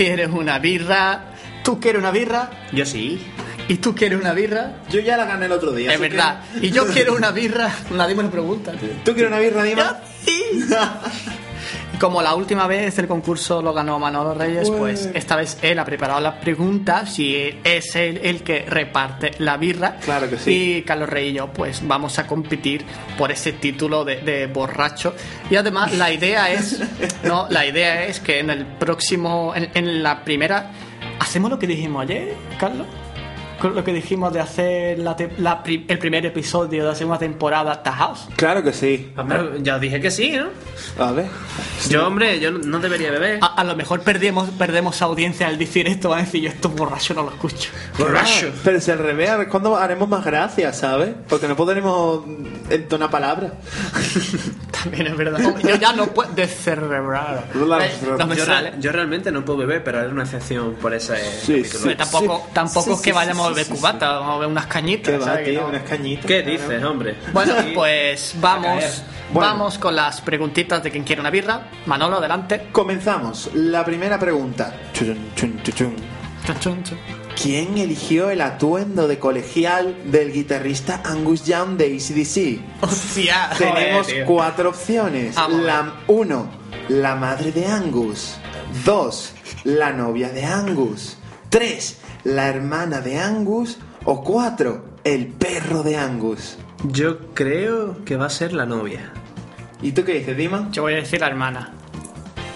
¿Quién quiere una birra? ¿Tú quieres una birra? Yo sí. ¿Y tú quieres una birra? Yo ya la gané el otro día. Es verdad. Y yo quiero una birra. Nadie me lo pregunta. ¿Tú quieres una birra, Dima? sí. Como la última vez el concurso lo ganó Manolo Reyes, pues esta vez él ha preparado las preguntas y es él el que reparte la birra. Claro que sí. Y Carlos Rey y yo, pues vamos a competir por ese título de, borracho. Y además la idea es, no, la idea es que en el próximo, en, la primera, hacemos lo que dijimos ayer, Carlos. Lo que dijimos de hacer la te- la pri- el primer episodio de la segunda temporada The House? Claro que sí. Hombre, ya os dije que sí, ¿no? A ver. Yo, hombre, yo no debería beber. A, a lo mejor perdemos, perdemos audiencia al decir esto, van a decir yo esto borracho no lo escucho. Borracho. Ah, Pero si al revés, a ver cuándo haremos más gracias, ¿sabes? Porque no podremos entonar palabras. También es verdad. Yo ya no puedo descerebrar. No me yo, sale. re- yo realmente no puedo beber, pero era una excepción por ese Sí, tampoco Sí. tampoco Sí, es que sí, vayamos sí, a beber sí, sí, cubata, vamos a beber unas cañitas. ¿Qué va, ¿sabes? Que tío? no- Unas cañitas. ¿Qué claro. dices, hombre? Bueno, Sí. pues vamos. Bueno. vamos con las preguntitas de quien quiere una birra. Manolo, adelante. Comenzamos. La primera pregunta. Chun, chun, chun. ¿Quién eligió el atuendo de colegial del guitarrista Angus Young de ACDC? Hostia. Tenemos cuatro opciones. Vamos La 1. La madre de Angus. 2. La novia de Angus. 3. La hermana de Angus. O 4. El perro de Angus. Yo creo que va a ser la novia. ¿Y tú qué dices, Dima? Yo voy a decir la hermana.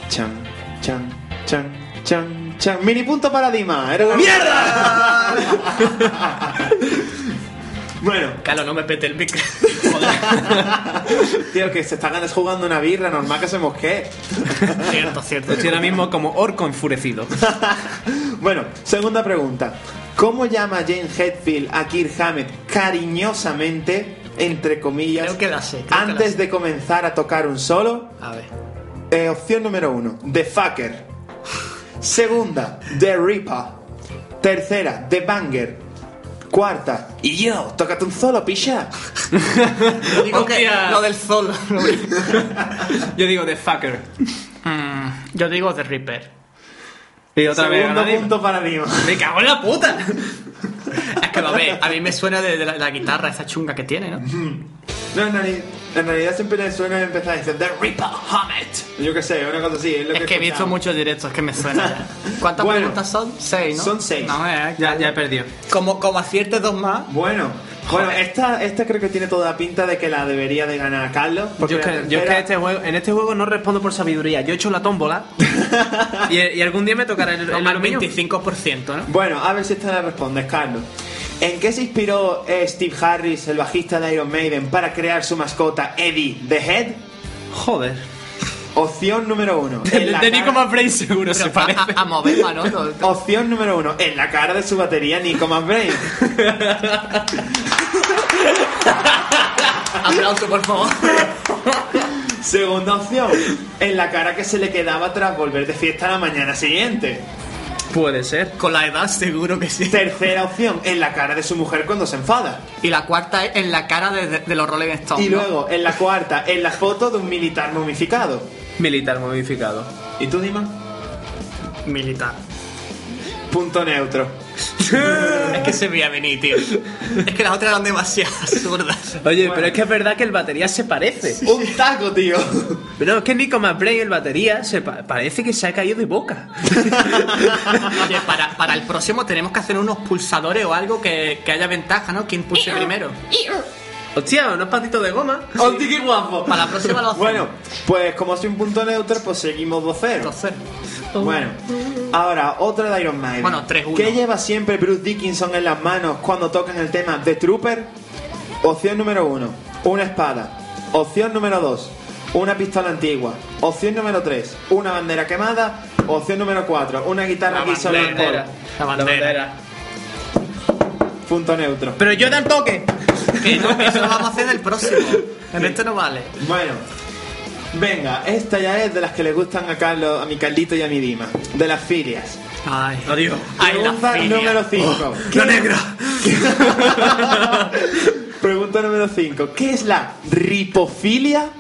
Chan, chan, chan, chan, chan. Mini punto para Dima. Era la ¡Mierda! bueno, Calo, no me pete el micro. tío, que se está ganas jugando una birra, normal que se mosquee. cierto, cierto. Estoy ahora mismo como orco enfurecido. Bueno, segunda pregunta. ¿Cómo llama Jane Hetfield a Kirk Hammett cariñosamente, entre comillas, Creo que la sé, creo que la antes sé. de comenzar a tocar un solo? A ver. Eh, opción número uno, The Fucker. Segunda, The Reaper. Tercera, The Banger. Cuarta, y yo, tócate un solo, picha. Yo digo que Hostia. lo del sol. Yo digo The Fucker. Mm, yo digo The Reaper. Y otra vez. Segundo punto para Dima. ¡Me cago en la puta! Es que, a ver, a mí me suena de, de la, la guitarra esa chunga que tiene, ¿no? No, en realidad, en realidad siempre le suena empezar a decir The Reaper Hammett. Yo qué sé, una cosa así. Es, lo Es que he visto muchos directos que me suena ya. ¿Cuántas Bueno, preguntas son? Seis, ¿no? son seis. No, eh, Ya, ya he perdido. Como, como aciertes dos más. Bueno, bueno, esta, esta creo que tiene toda la pinta de que la debería de ganar Carlos. Yo es, que, yo es que este juego, en este juego no respondo por sabiduría. Yo he hecho la tómbola y, y algún día me tocará el, el el aluminio. 25%, ¿no? Bueno, a ver si esta la respondes, Carlos. ¿En qué se inspiró eh, Steve Harris, el bajista de Iron Maiden, para crear su mascota Eddie the Head? Joder. Opción número uno. en la El de Nico cara- McBrain seguro Pero a, parece. a- a mover, Manolo. Opción número uno. En la cara de su batería Nico McBrain. Aplauso, por favor. Segunda opción. En la cara que se le quedaba tras volver de fiesta la mañana siguiente. Puede ser. Con la edad, seguro que sí. Tercera opción. En la cara de su mujer cuando se enfada. Y la cuarta es en la cara de, de- de los Rolling Stones. Y ¿no? luego, en la cuarta, en la foto de un militar momificado. Militar modificado. ¿Y tú, Dima? Militar. Punto neutro. Es que se veía venir, tío. Es que las otras eran demasiado absurdas. Oye, pero es que es verdad que el batería se parece. Un taco, tío. Pero es que Nico McBrain, el batería, se pa- parece que se ha caído de boca. Oye, para, para el próximo tenemos que hacer unos pulsadores o algo que, que haya ventaja, ¿no? ¿Quién pulse primero? Hostia, unos patitos de goma. ¡Hostia, qué guapo! Para la próxima lo hacemos. Bueno, pues como soy un punto neutro, pues seguimos 2-0. Entonces, Bueno, ahora otra de Iron Maiden. Bueno, 3-1. ¿Qué lleva siempre Bruce Dickinson en las manos cuando tocan el tema The Trooper? Opción número 1, una espada. Opción número 2, una pistola antigua. Opción número 3, una bandera quemada. Opción número 4, una guitarra La que hizo Lon bandera. La bandera. Punto neutro. Pero yo dan toque. Que no, que eso lo vamos a hacer en el próximo. En este no vale. Bueno, venga, esta ya es de las que le gustan a Carlos, a mi Carlito y a mi Dima. De las filias. Ay. Adiós. Ay, la Pregunta número 5. La negra. Pregunta número 5. ¿Qué es la ripofilia?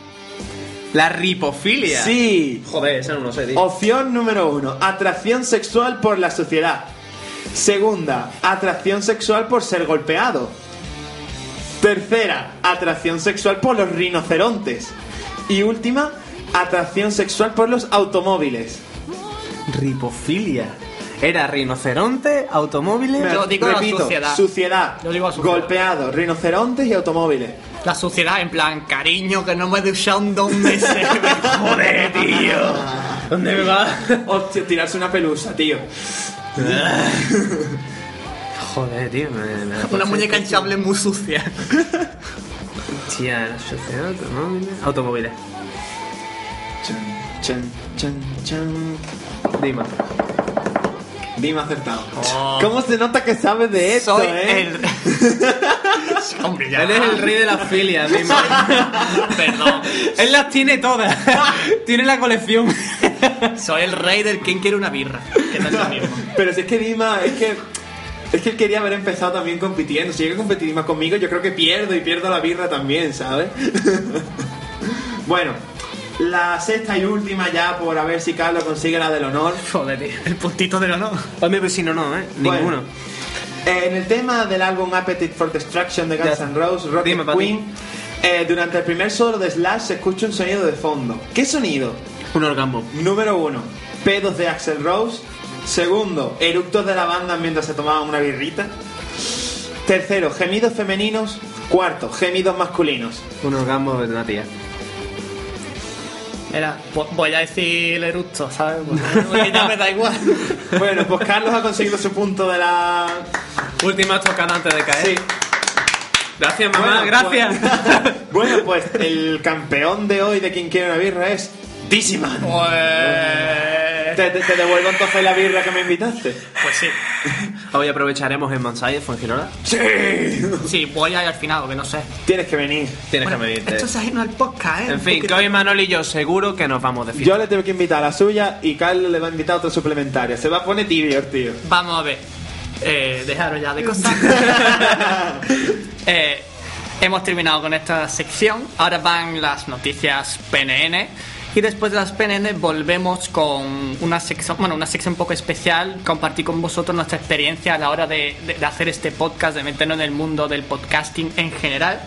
La ripofilia. Sí. Joder, eso no lo sé, tío. Opción número 1. Atracción sexual por la sociedad. Segunda, atracción sexual por ser golpeado. Tercera, atracción sexual por los rinocerontes. Y última, atracción sexual por los automóviles. Ripofilia. Era rinoceronte, automóviles. Yo digo la Repito, suciedad. suciedad, Yo digo la suciedad. golpeado, rinocerontes y automóviles. La suciedad, en plan, cariño, que no me he duchado en dos meses. Joder, tío. ¿Dónde me va? Hostia, tirarse una pelusa, tío. Joder, tío. Una muñeca hinchable muy sucia. Tía, sociedad automóviles. Automóviles. Chan, chan, chan, chan. Dima. Dime acertado. ¿Cómo se nota que sabes de esto, Soy eh? el. Hombre, ya. Él es el rey de las filias, Dima. Perdón. Él las tiene todas. tiene la colección. Soy el rey del quien quiere una birra. Que no es lo mismo. Pero si es que Dima, es que. Es que él quería haber empezado también compitiendo. Si llega a competir Dima conmigo, yo creo que pierdo y pierdo la birra también, ¿sabes? bueno, la sexta y última ya por a ver si Carlos consigue la del honor. Joder, tío. El puntito del honor. Hombre, pues si no, no, ¿eh? Bueno. Ninguno. Eh, En el tema del álbum Appetite for Destruction de Guns. N' Roses, Rocket Dime. Queen, eh, durante el primer solo de Slash se escucha un sonido de fondo. ¿Qué sonido? Un orgasmo. Número uno, pedos de Axel Rose. Segundo, eructos de la banda mientras se tomaban una birrita. Tercero, gemidos femeninos. Cuarto, gemidos masculinos. Un orgasmo de una tía. Mira, vo- voy a decir el eructo, ¿sabes? Porque ya me da igual. Bueno, pues Carlos ha conseguido su punto de la. Última tocada antes de caer. Sí. Gracias, mamá, Bueno, gracias. Pues, bueno, pues el campeón de hoy de quien quiere una birra es Dizzyman. Te, te- te devuelvo entonces la birra que me invitaste. Pues sí. Hoy aprovecharemos en Mansai, Fuengirola. Sí. Sí, voy a ir al final, que no sé. Tienes que venir. Tienes Bueno, que medirte. Esto es ajeno al podcast, ¿eh? En fin, que hoy Manol y yo seguro que nos vamos de fiesta. Yo le tengo que invitar a la suya y Carlos le va a invitar a otra suplementaria. Se va a poner tibio, tío. Vamos a ver. Eh, dejaros ya de cosas. Eh, hemos terminado con esta sección. Ahora van las noticias PNN. Y después de las PNN volvemos con una sección, bueno, una sección un poco especial, compartir con vosotros nuestra experiencia a la hora de, hacer este podcast, de meternos en el mundo del podcasting en general.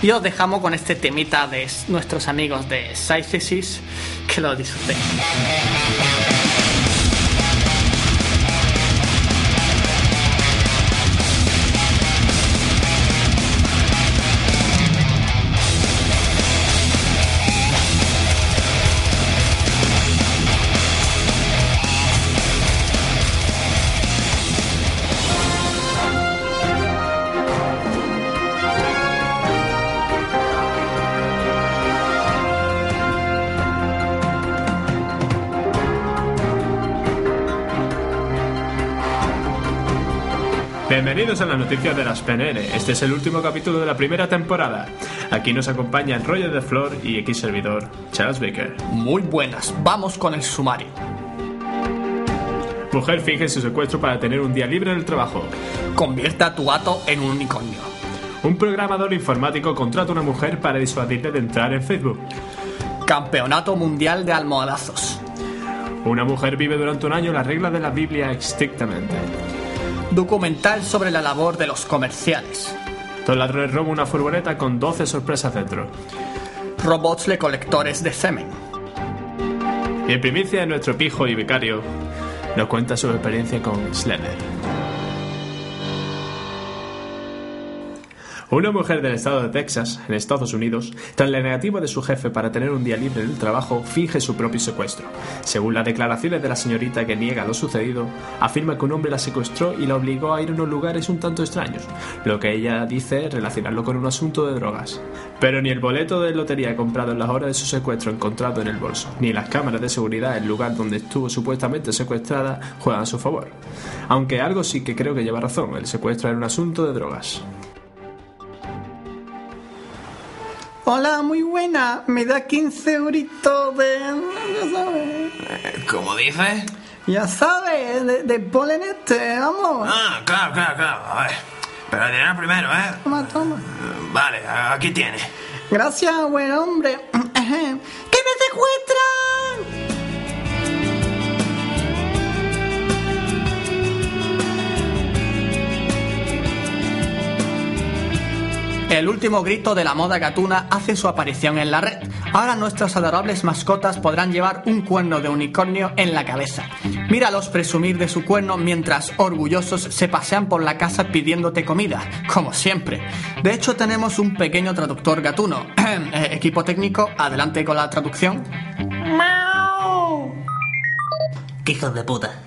Y os dejamos con este temita de nuestros amigos de Sithesis, que lo disfrutéis. Bienvenidos a las noticias de las PNN. Este es el último capítulo de la primera temporada. Aquí nos acompañan Roger de Flor y X servidor, Charles Baker. Muy buenas, vamos con el sumario. Mujer finge su secuestro para tener un día libre en el trabajo. Convierta a tu gato en un unicornio. Un programador informático contrata a una mujer para disuadirle de entrar en Facebook. Campeonato Mundial de Almohadazos. Una mujer vive durante un año las reglas de la Biblia estrictamente. Documental sobre la labor de los comerciales. Dos ladrones roban una furgoneta con 12 sorpresas dentro. Robots recolectores de semen. Y en primicia, nuestro pijo y becario nos cuenta su experiencia con Slender. Una mujer del estado de Texas, en Estados Unidos, tras la negativa de su jefe para tener un día libre en el trabajo, finge su propio secuestro. Según las declaraciones de la señorita que niega lo sucedido, afirma que un hombre la secuestró y la obligó a ir a unos lugares un tanto extraños, lo que ella dice relacionarlo con un asunto de drogas. Pero ni el boleto de lotería comprado en las horas de su secuestro encontrado en el bolso, ni las cámaras de seguridad del lugar donde estuvo supuestamente secuestrada juegan a su favor. Aunque algo sí que creo que lleva razón, el secuestro era un asunto de drogas. Hola, muy buena. Me da 15 euritos de. Ya sabes. ¿Cómo dices? Ya sabes, de, de polen este, vamos. Ah, claro, claro, claro. A ver. Pero el dinero primero, ¿eh? Toma, toma. Vale, aquí tiene. Gracias, buen hombre. ¡Que me secuestran! El último grito de la moda gatuna hace su aparición en la red. Ahora nuestras adorables mascotas podrán llevar un cuerno de unicornio en la cabeza. Míralos presumir de su cuerno mientras orgullosos se pasean por la casa pidiéndote comida, como siempre. De hecho, tenemos un pequeño traductor gatuno. Eh, Equipo técnico, adelante con la traducción. ¡Qué hijos de puta!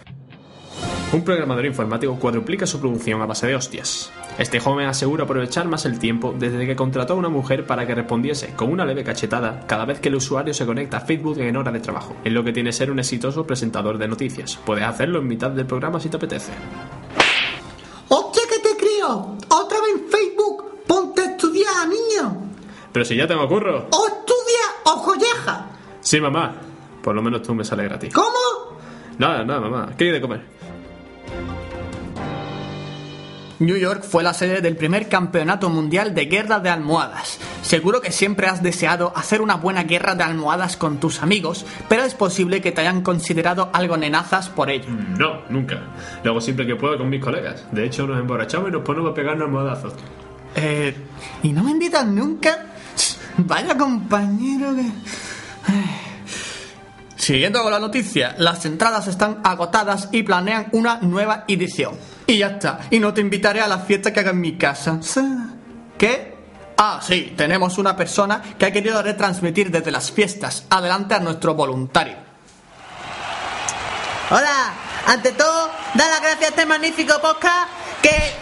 Un programador informático cuadruplica su producción a base de hostias. Este joven asegura aprovechar más el tiempo desde que contrató a una mujer para que respondiese con una leve cachetada cada vez que el usuario se conecta a Facebook en hora de trabajo. Es lo que tiene ser un exitoso presentador de noticias. Puedes hacerlo en mitad del programa si te apetece. ¡Hostia que te crío! ¡Otra vez en Facebook! ¡Ponte a estudiar, niño! Pero si ya tengo curro. ¡O estudia o colleja! Sí, mamá. Por lo menos tú me sale gratis. ¿Cómo? Nada, nada, mamá. ¿Qué hay de comer? New York fue la sede del primer campeonato mundial de guerra de almohadas. Seguro que siempre has deseado hacer una buena guerra de almohadas con tus amigos, pero es posible que te hayan considerado algo nenazas por ello. No, nunca. Lo hago siempre que puedo con mis colegas. De hecho, nos emborrachamos y nos ponemos a pegarnos almohadazos. Eh, ¿y no me invitan nunca? Vaya compañero que... Siguiendo con la noticia, las entradas están agotadas y planean una nueva edición. Y ya está, y no te invitaré a la fiesta que haga en mi casa. ¿Qué? Ah, sí, tenemos una persona que ha querido retransmitir desde las fiestas. Adelante a nuestro voluntario. Hola, ante todo, da las gracias a este magnífico podcast que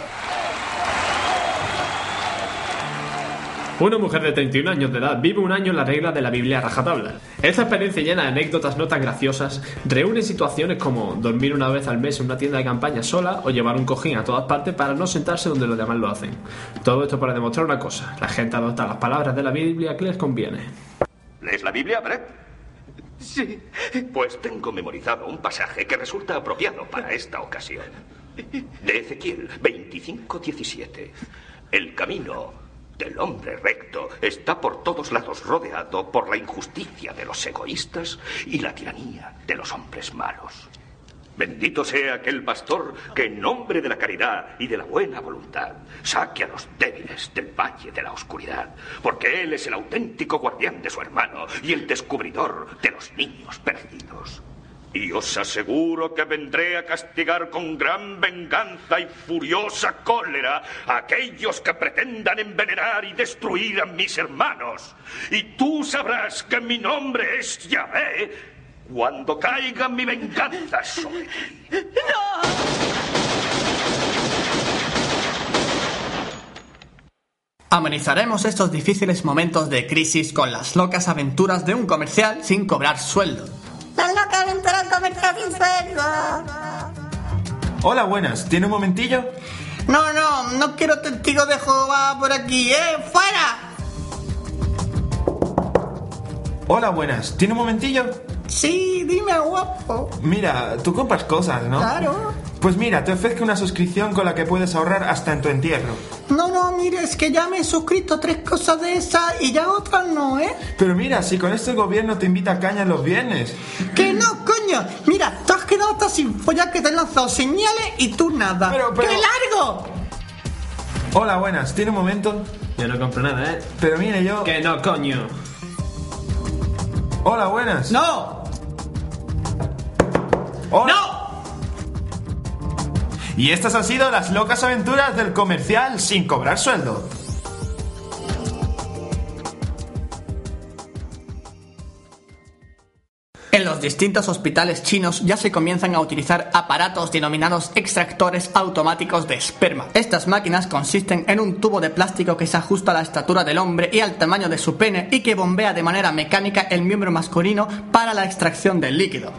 Una mujer de 31 años de edad vive un año en la regla de la Biblia rajatabla. Esta experiencia llena de anécdotas no tan graciosas reúne situaciones como dormir una vez al mes en una tienda de campaña sola o llevar un cojín a todas partes para no sentarse donde los demás lo hacen. Todo esto para demostrar una cosa, la gente adopta las palabras de la Biblia que les conviene. ¿Lees la Biblia, Brett? Sí. Pues tengo memorizado un pasaje que resulta apropiado para esta ocasión. De Ezequiel 25:17. El camino del hombre recto está por todos lados rodeado por la injusticia de los egoístas y la tiranía de los hombres malos. Bendito sea aquel pastor que en nombre de la caridad y de la buena voluntad saque a los débiles del valle de la oscuridad, porque él es el auténtico guardián de su hermano y el descubridor de los niños perdidos. Y os aseguro que vendré a castigar con gran venganza y furiosa cólera a aquellos que pretendan envenenar y destruir a mis hermanos. Y tú sabrás que mi nombre es Yahvé cuando caiga mi venganza sobre. Amenizaremos estos difíciles momentos de crisis con las locas aventuras de un comercial sin cobrar sueldo. Hola, buenas. ¿Tiene un momentillo? No, no, no quiero testigo de Jehová por aquí, ¿eh? ¡Fuera! Hola, buenas. ¿Tiene un momentillo? Sí, dime, guapo. Mira, tú compras cosas, ¿no? Claro. Pues mira, te ofrezco una suscripción con la que puedes ahorrar hasta en tu entierro. No, no, mire, es que ya me he suscrito a tres cosas de esas y ya otras no, ¿eh? Pero mira, si con esto el gobierno te invita a caña los viernes. ¡Que no, coño! Mira, te has quedado hasta sin follar que te han lanzado señales y tú nada. Pero, pero... ¡Qué largo! Hola, buenas. ¿Tiene un momento? Yo no compro nada, ¿eh? Pero mire, yo... Que no, coño. Hola, buenas. ¡No! Hola. ¡No! Y estas han sido las locas aventuras del comercial sin cobrar sueldo. En los distintos hospitales chinos ya se comienzan a utilizar aparatos denominados extractores automáticos de esperma. Estas máquinas consisten en un tubo de plástico que se ajusta a la estatura del hombre y al tamaño de su pene y que bombea de manera mecánica el miembro masculino para la extracción del líquido.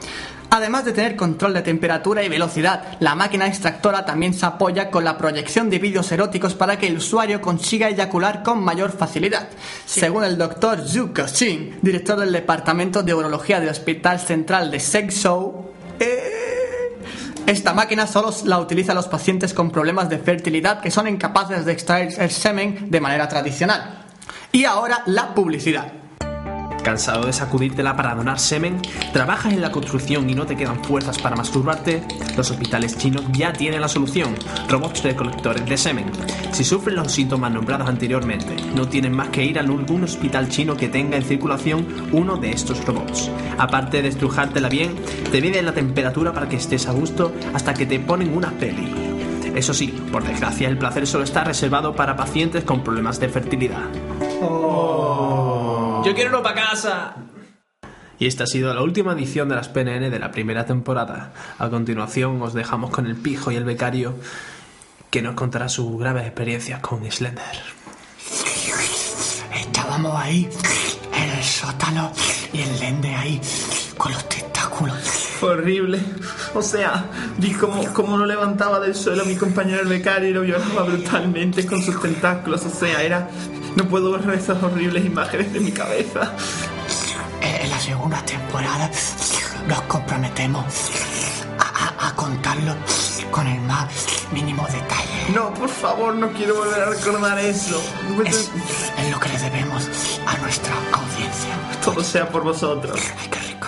Además de tener control de temperatura y velocidad, la máquina extractora también se apoya con la proyección de vídeos eróticos para que el usuario consiga eyacular con mayor facilidad. Según el doctor Zhu Kexin, director del Departamento de Urología del Hospital Central de Sexou, eh, esta máquina solo la utilizan los pacientes con problemas de fertilidad que son incapaces de extraer el semen de manera tradicional. Y ahora la publicidad. ¿Cansado de sacudírtela para donar semen? ¿Trabajas en la construcción y no te quedan fuerzas para masturbarte? Los hospitales chinos ya tienen la solución, robots recolectores de semen. Si sufren los síntomas nombrados anteriormente, no tienen más que ir a algún hospital chino que tenga en circulación uno de estos robots. Aparte de estrujártela bien, te miden la temperatura para que estés a gusto hasta que te ponen una peli. Eso sí, por desgracia, el placer solo está reservado para pacientes con problemas de fertilidad. Yo quiero uno para casa. Y esta ha sido la última edición de las PNN de la primera temporada. A continuación os dejamos con el pijo y el becario que nos contará sus graves experiencias con Slender. Estábamos ahí en el sótano y el lende ahí con los tentáculos. Horrible. O sea, vi cómo, cómo lo levantaba del suelo mi compañero el becario y lo violaba brutalmente con sus tentáculos. O sea, era. No puedo borrar esas horribles imágenes de mi cabeza. Eh, En la segunda temporada nos comprometemos a, a- a contarlo con el más mínimo detalle. No, por favor, no quiero volver a recordar eso. Es, es lo que le debemos a nuestra audiencia. Todo sea por vosotros. Ay, qué rico.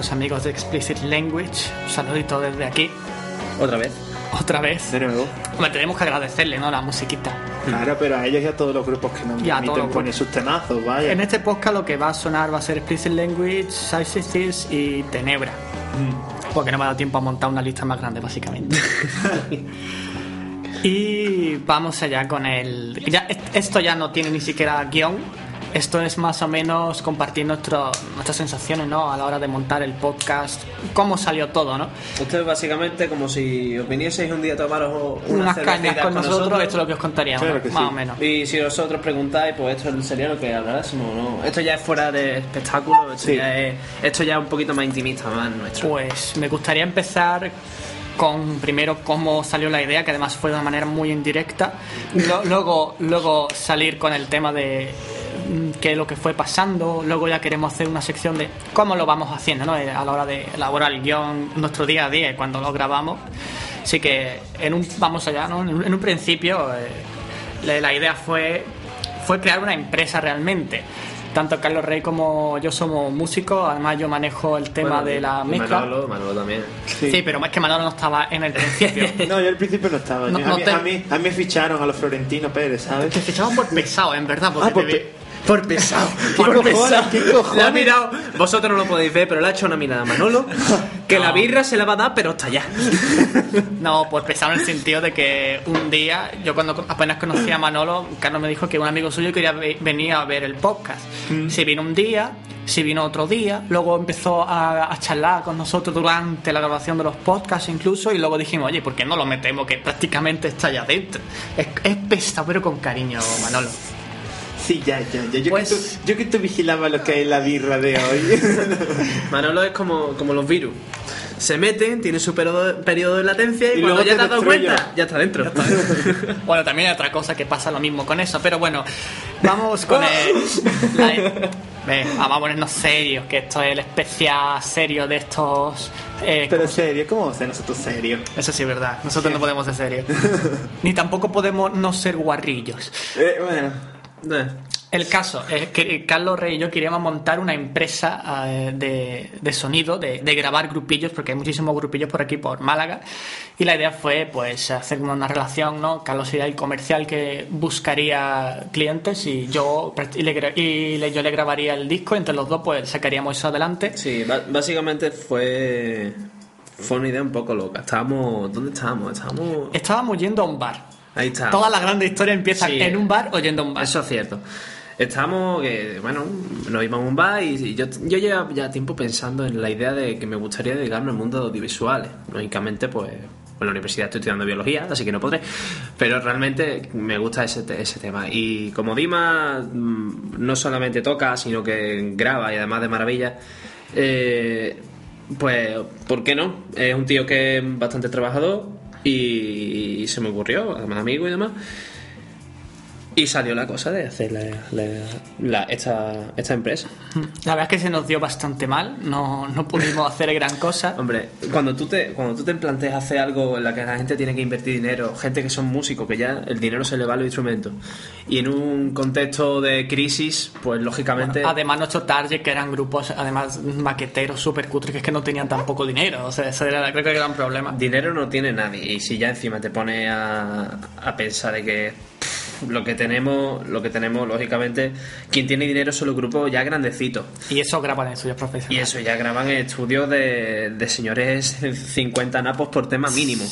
Nuestros amigos de Explicit Language. Un saludito desde aquí. Otra vez. Otra vez. De nuevo. Hombre, tenemos que agradecerle, ¿no? La musiquita. Claro, pero a ellos y a todos los grupos que nos permiten poner sus temazos, vaya. En este podcast lo que va a sonar va a ser Explicit Language, Size y Tenebra. Porque no me ha dado tiempo a montar una lista más grande, básicamente. y vamos allá con el. Ya, esto ya no tiene ni siquiera guion. Esto es más o menos compartir nuestro, nuestras sensaciones, ¿no? A la hora de montar el podcast. Cómo salió todo, ¿no? Esto es básicamente como si os vinieseis un día a tomaros una Unas cervecita cañas con nosotros, esto es lo que os contaríamos, más o menos. Y si vosotros preguntáis, pues esto sería lo que hablásemos, ¿no? Esto ya es fuera de espectáculo, esto, Sí. ya, es, esto ya es un poquito más intimista, más nuestro. Pues me gustaría empezar con primero cómo salió la idea, que además fue de una manera muy indirecta. Luego, luego salir con el tema de mm, qué es lo que fue pasando. Luego ya queremos hacer una sección de cómo lo vamos haciendo, ¿no? Eh, A la hora de elaborar el guion, nuestro día a día, cuando lo grabamos. Así que en un, vamos allá, ¿no? En un, principio eh, la, idea fue, fue crear una empresa realmente. Tanto Carlos Rey como yo somos músicos, además yo manejo el tema Bueno, de la mezcla. Manolo, Manolo también. Sí. pero más que Manolo no estaba en el principio. No, yo al principio no estaba. No, Yo- no a, mí, te- a, mí, a mí me ficharon a los Florentino Pérez, ¿sabes? Te fichaban por pesado, en verdad, porque Ah, por te vi- pe- por pesado. ¿Qué por cojones? pesado. ¿Qué Le ha mirado, vosotros no lo podéis ver, pero le ha hecho una mirada a Manolo, que la birra se la va a dar, pero hasta allá. No, por pesado en el sentido de que un día, yo cuando apenas conocía a Manolo, Carlos me dijo que un amigo suyo quería ve- venir a ver el podcast. Si vino un día, si vino otro día, luego empezó a, a charlar con nosotros durante la grabación de los podcasts incluso, y luego dijimos, oye, ¿por qué no lo metemos? Que prácticamente está allá dentro. Es, es pesado, pero con cariño, Manolo. Sí, ya, ya, ya. Yo, Pues- que tú, yo que tú vigilabas lo que hay en la birra de hoy. Manolo es como, como los virus. Se meten, tiene su periodo, periodo de latencia y, Y cuando luego ya te te has dado cuenta, ya está dentro. Bueno, también hay otra cosa que pasa lo mismo con eso, pero bueno, vamos con el. la- vamos a ponernos serios, que esto es el especial serio de estos. eh, Pero serio, ¿cómo vamos a ser nosotros serios? eso sí es verdad, nosotros no podemos ser serios. Ni tampoco podemos no ser guarrillos. Eh, bueno, Eh, El caso es que Carlos Rey y yo queríamos montar una empresa eh, de, de sonido, de, de grabar grupillos, porque hay muchísimos grupillos por aquí, por Málaga. Y la idea fue pues hacer una relación, ¿no? Carlos sería el comercial que buscaría clientes y yo y le, y le- yo le grabaría el disco, entre los dos pues sacaríamos eso adelante. sí, básicamente fue fue una idea un poco loca. Estábamos, ¿dónde estábamos? Estábamos Estábamos yendo a un bar. Ahí está. Toda la grande historia empieza Sí. en un bar o yendo a un bar. Eso es cierto. Estamos, que, bueno, nos íbamos a un bar y, y yo, yo llevo ya tiempo pensando en la idea de que me gustaría dedicarme al mundo de audiovisuales. Lógicamente, pues, en la universidad estoy estudiando biología, así que no podré. Pero realmente me gusta ese, ese tema. Y como Dima mm, no solamente toca, sino que graba y además de maravilla, eh, pues, ¿por qué no? Es un tío que es bastante trabajador y, se me ocurrió, además amigo y demás. Y salió la cosa de hacer esta, esta empresa. La verdad es que se nos dio bastante mal, no, no pudimos hacer gran cosa. Hombre, cuando tú, te, cuando tú te planteas hacer algo en la que la gente tiene que invertir dinero, gente que son músicos, que ya el dinero se le va a los instrumentos, y en un contexto de crisis, pues lógicamente... además nuestro target, que eran grupos, además maqueteros súper cutres, que es que no tenían tampoco dinero, o sea, ese era creo que era un problema. Dinero no tiene nadie, y si ya encima te pone a, a pensar de que lo que tenemos, lo que tenemos, lógicamente, quien tiene dinero son los grupos ya grandecitos. Y eso graban en estudios profesionales. Y eso ya graban en estudios de, de señores 50 napos por tema mínimo.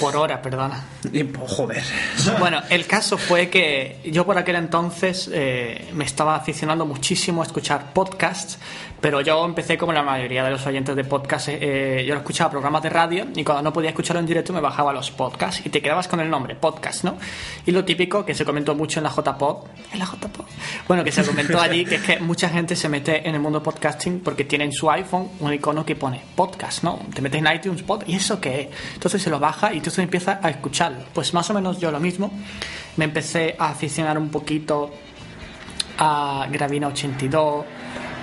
Por hora, perdona. Y, pues, joder. Bueno, el caso fue que yo por aquel entonces eh, me estaba aficionando muchísimo a escuchar podcasts pero yo empecé como la mayoría de los oyentes de podcast, eh, eh, yo escuchaba programas de radio y cuando no podía escucharlo en directo me bajaba los podcasts y te quedabas con el nombre, podcast, ¿no? Y lo típico que se comentó mucho en la JPod, en la JPod, bueno, que se comentó allí, que es que mucha gente se mete en el mundo podcasting porque tiene en su iPhone un icono que pone podcast, ¿no? Te metes en iTunes, pod, ¿y eso qué es? Entonces se lo baja y entonces empieza a escucharlo. Pues más o menos yo lo mismo, me empecé a aficionar un poquito a Gravina 82,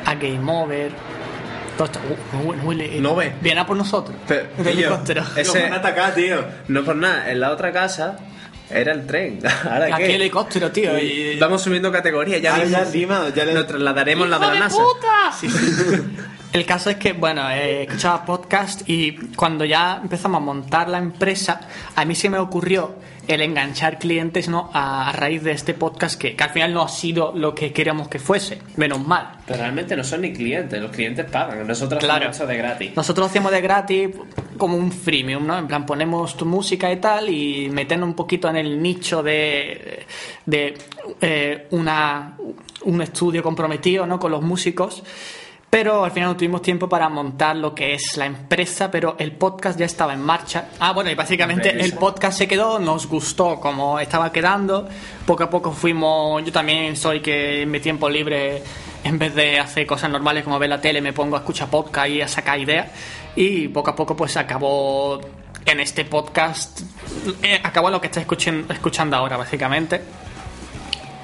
a Game Over. Todo esto, uh, huele, no ve. Viene a por nosotros. Pero, helicóptero. Ese, van a atacar, tío. No por nada, en la otra casa era el tren. ¿Ahora Aquí qué? helicóptero, tío. Y... Vamos subiendo categoría. Ya, Ahora mismo ya encima, ya le- Nos trasladaremos la de la ¡Hijo NASA. puta! Sí, sí. El caso es que, bueno, eh, escuchaba podcast y cuando ya empezamos a montar la empresa, a mí se me ocurrió el enganchar clientes ¿no? a, raíz de este podcast que, que al final no ha sido lo que queríamos que fuese, menos mal. Pero realmente no son ni clientes, los clientes pagan. Nosotros Claro. hacemos esto de gratis. Nosotros hacemos de gratis como un freemium, ¿no? En plan, ponemos tu música y tal y meten un poquito en el nicho de, de eh, una, un estudio comprometido, ¿no? Con los músicos. Pero al final no tuvimos tiempo para montar lo que es la empresa, pero el podcast ya estaba en marcha. Ah, bueno, y básicamente el podcast se quedó, nos gustó como estaba quedando. Poco a poco fuimos, yo también soy que en mi tiempo libre, en vez de hacer cosas normales como ver la tele, me pongo a escuchar podcast y a sacar ideas. Y poco a poco pues acabó en este podcast, eh, acabó lo que está escuchando ahora básicamente.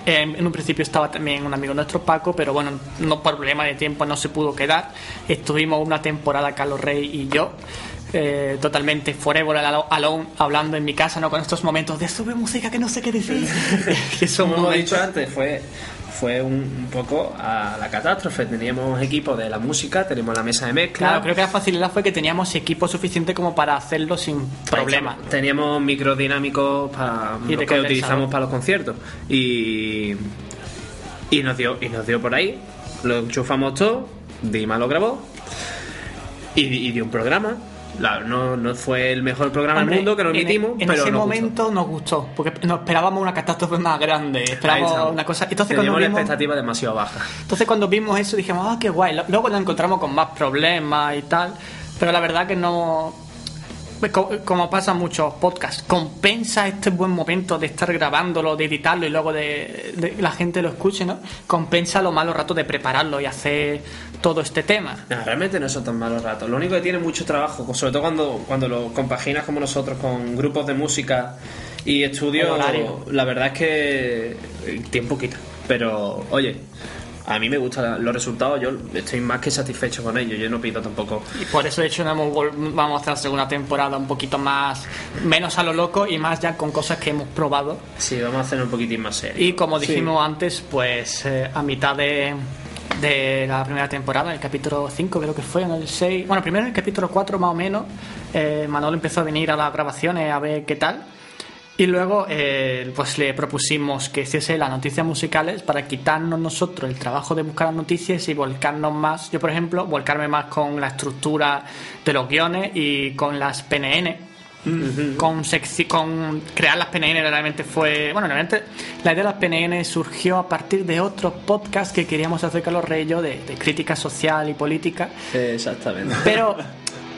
En, en un principio estaba también un amigo nuestro, Paco, pero bueno, no problema de tiempo no se pudo quedar. Estuvimos una temporada Carlos Rey y yo, eh, totalmente forever alo- alone, hablando en mi casa, ¿no? Con estos momentos de sube música que no sé qué decir. que son Como he dicho antes, fue, fue un, un poco a la catástrofe. Teníamos equipo de la música, tenemos la mesa de mezcla. Claro, creo que la facilidad fue que teníamos equipo suficiente como para hacerlo sin problema. Teníamos microdinámicos para Y lo de que utilizamos para los conciertos. Y, y nos dio y nos dio por ahí. Lo enchufamos todo, Dima lo grabó y, y dio un programa. La- no, no fue el mejor programa Hombre, del mundo que nos en- emitimos, en, pero ese nos momento nos gustó, porque nos esperábamos una catástrofe más grande, esperábamos una cosa. Entonces cuando, Teníamos la vimos, expectativa demasiado baja. entonces cuando vimos eso dijimos, ah, qué guay. Luego nos encontramos con más problemas y tal, pero la verdad que no. Pues, co- Como pasa en muchos podcasts, compensa este buen momento de estar grabándolo, de editarlo y luego de, la gente lo escuche, ¿no? Compensa los malos ratos de prepararlo y hacer todo este tema. No, realmente no son tan malos ratos. Lo único que tiene mucho trabajo, sobre todo cuando, cuando lo compaginas como nosotros con grupos de música y estudios, la verdad es que el tiempo quita. Pero, oye, a mí me gustan los resultados, yo estoy más que satisfecho con ellos, yo no pido tampoco. Y por eso, de hecho, vamos a hacer la segunda temporada un poquito más, menos a lo loco y más ya con cosas que hemos probado. Sí, vamos a hacer un poquitín más serio. Y como dijimos antes, pues eh, a mitad de, de la primera temporada, el capítulo 5 creo que fue, en el 6, bueno, primero en el capítulo 4 más o menos, eh, Manolo empezó a venir a las grabaciones a ver qué tal. Y luego eh, pues le propusimos que hiciese las noticias musicales para quitarnos nosotros el trabajo de buscar las noticias y volcarnos más, yo por ejemplo, volcarme más con la estructura de los guiones y con las PNN, con, secci- con crear las PNN realmente fue bueno realmente la idea de las PNN surgió a partir de otros podcasts que queríamos hacer con los reyes de, de crítica social y política. Exactamente. pero